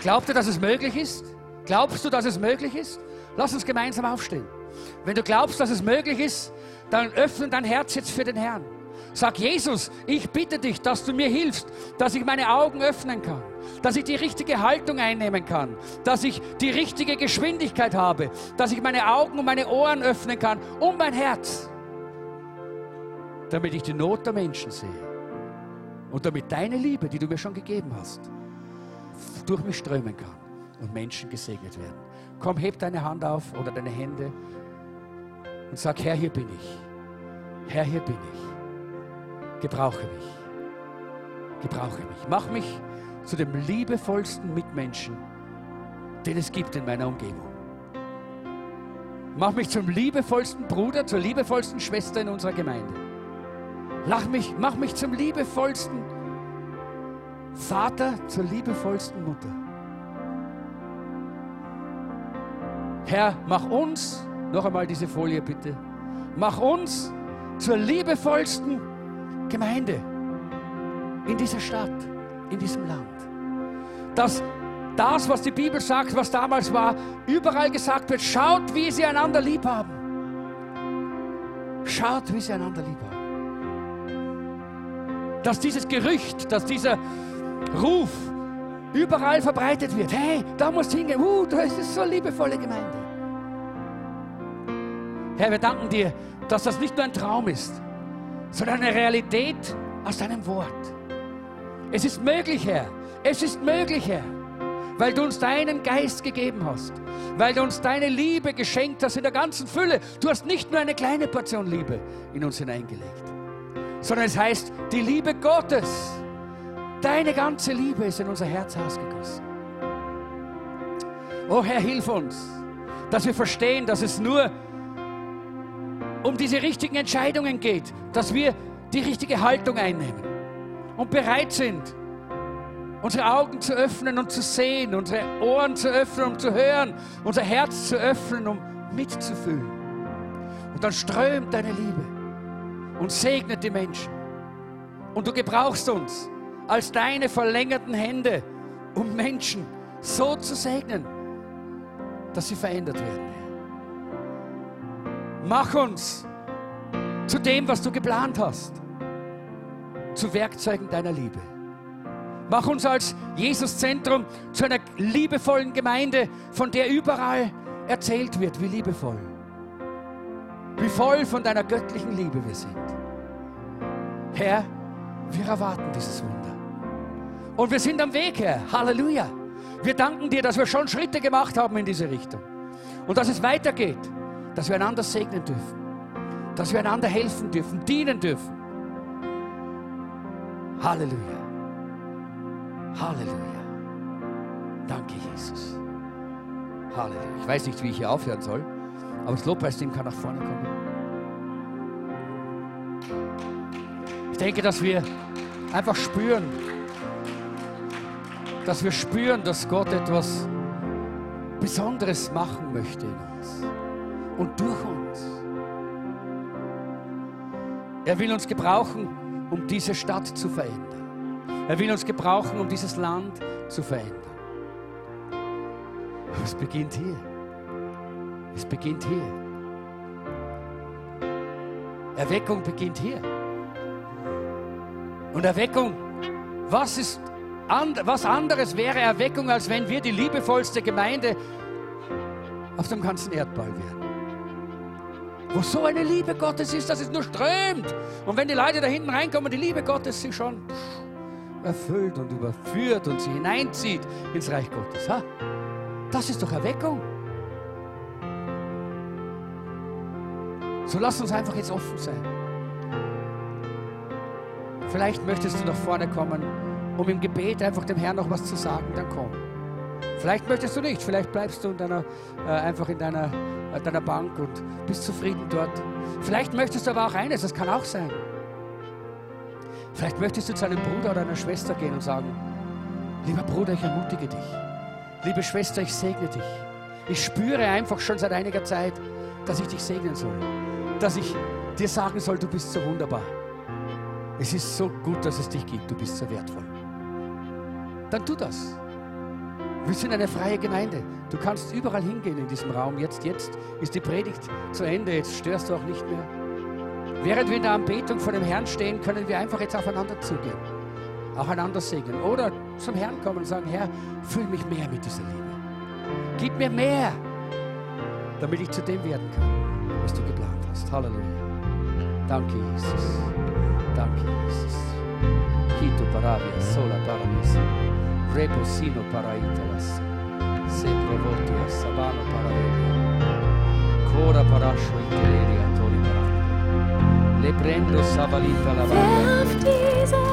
Glaubt ihr, dass es möglich ist? Glaubst du, dass es möglich ist? Lass uns gemeinsam aufstehen. Wenn du glaubst, dass es möglich ist, dann öffne dein Herz jetzt für den Herrn. Sag Jesus, ich bitte dich, dass du mir hilfst, dass ich meine Augen öffnen kann, dass ich die richtige Haltung einnehmen kann, dass ich die richtige Geschwindigkeit habe, dass ich meine Augen und meine Ohren öffnen kann und mein Herz, damit ich die Not der Menschen sehe und damit deine Liebe, die du mir schon gegeben hast, durch mich strömen kann und Menschen gesegnet werden. Komm, heb deine Hand auf oder deine Hände und sag, Herr, hier bin ich. Herr, hier bin ich. Gebrauche mich. Gebrauche mich. Mach mich zu dem liebevollsten Mitmenschen, den es gibt in meiner Umgebung. Mach mich zum liebevollsten Bruder, zur liebevollsten Schwester in unserer Gemeinde. Mach mich, mach mich zum liebevollsten Vater, zur liebevollsten Mutter. Herr, mach uns, noch einmal diese Folie bitte, mach uns zur liebevollsten Gemeinde in dieser Stadt, in diesem Land. Dass das, was die Bibel sagt, was damals war, überall gesagt wird, schaut, wie sie einander lieb haben. Schaut, wie sie einander lieb haben. Dass dieses Gerücht, dass dieser Ruf überall verbreitet wird. Hey, da musst du hingehen. Uh, das ist so eine liebevolle Gemeinde. Herr, wir danken dir, dass das nicht nur ein Traum ist, sondern eine Realität aus deinem Wort. Es ist möglich, Herr. Es ist möglich, Herr. Weil du uns deinen Geist gegeben hast. Weil du uns deine Liebe geschenkt hast in der ganzen Fülle. Du hast nicht nur eine kleine Portion Liebe in uns hineingelegt, sondern es heißt, die Liebe Gottes Deine ganze Liebe ist in unser Herz ausgegossen. Oh Herr, hilf uns, dass wir verstehen, dass es nur um diese richtigen Entscheidungen geht, dass wir die richtige Haltung einnehmen und bereit sind, unsere Augen zu öffnen und zu sehen, unsere Ohren zu öffnen, um zu hören, unser Herz zu öffnen, um mitzufühlen. Und dann strömt deine Liebe und segnet die Menschen. Und du gebrauchst uns als deine verlängerten Hände, um Menschen so zu segnen, dass sie verändert werden. Mach uns zu dem, was du geplant hast, zu Werkzeugen deiner Liebe. Mach uns als Jesuszentrum zu einer liebevollen Gemeinde, von der überall erzählt wird, wie liebevoll, wie voll von deiner göttlichen Liebe wir sind. Herr, wir erwarten dieses Wunder. Und wir sind am Weg, Herr. Halleluja. Wir danken dir, dass wir schon Schritte gemacht haben in diese Richtung. Und dass es weitergeht. Dass wir einander segnen dürfen. Dass wir einander helfen dürfen, dienen dürfen. Halleluja. Halleluja. Danke, Jesus. Halleluja. Ich weiß nicht, wie ich hier aufhören soll, aber das Lobpreisteam kann nach vorne kommen. Ich denke, dass wir einfach spüren, dass wir spüren, dass Gott etwas Besonderes machen möchte in uns und durch uns. Er will uns gebrauchen, um diese Stadt zu verändern. Er will uns gebrauchen, um dieses Land zu verändern. es beginnt hier. Es beginnt hier. Erweckung beginnt hier. Und Erweckung, was ist and, was anderes wäre Erweckung, als wenn wir die liebevollste Gemeinde auf dem ganzen Erdball wären? Wo so eine Liebe Gottes ist, dass es nur strömt. Und wenn die Leute da hinten reinkommen, die Liebe Gottes sie schon erfüllt und überführt und sie hineinzieht ins Reich Gottes. Ha? Das ist doch Erweckung. So lass uns einfach jetzt offen sein. Vielleicht möchtest du nach vorne kommen, um im Gebet einfach dem Herrn noch was zu sagen, dann komm. Vielleicht möchtest du nicht, vielleicht bleibst du in deiner, äh, einfach in deiner, äh, deiner Bank und bist zufrieden dort. Vielleicht möchtest du aber auch eines, das kann auch sein. Vielleicht möchtest du zu einem Bruder oder einer Schwester gehen und sagen, lieber Bruder, ich ermutige dich. Liebe Schwester, ich segne dich. Ich spüre einfach schon seit einiger Zeit, dass ich dich segnen soll. Dass ich dir sagen soll, du bist so wunderbar. Es ist so gut, dass es dich gibt. Du bist so wertvoll. Dann tu das. Wir sind eine freie Gemeinde. Du kannst überall hingehen in diesem Raum. Jetzt, jetzt ist die Predigt zu Ende. Jetzt störst du auch nicht mehr. Während wir in der Anbetung vor dem Herrn stehen, können wir einfach jetzt aufeinander zugehen. Auch einander segnen. Oder zum Herrn kommen und sagen, Herr, füll mich mehr mit dieser Liebe. Gib mir mehr, damit ich zu dem werden kann, was du geplant hast. Halleluja. Danke, Jesus. Danke, Jesus. Quito paravia sola paradisa. reposino paraitalas, se provotio sabano paraelia, cora parascio inteleri atori parano, le prendo savalita la varia.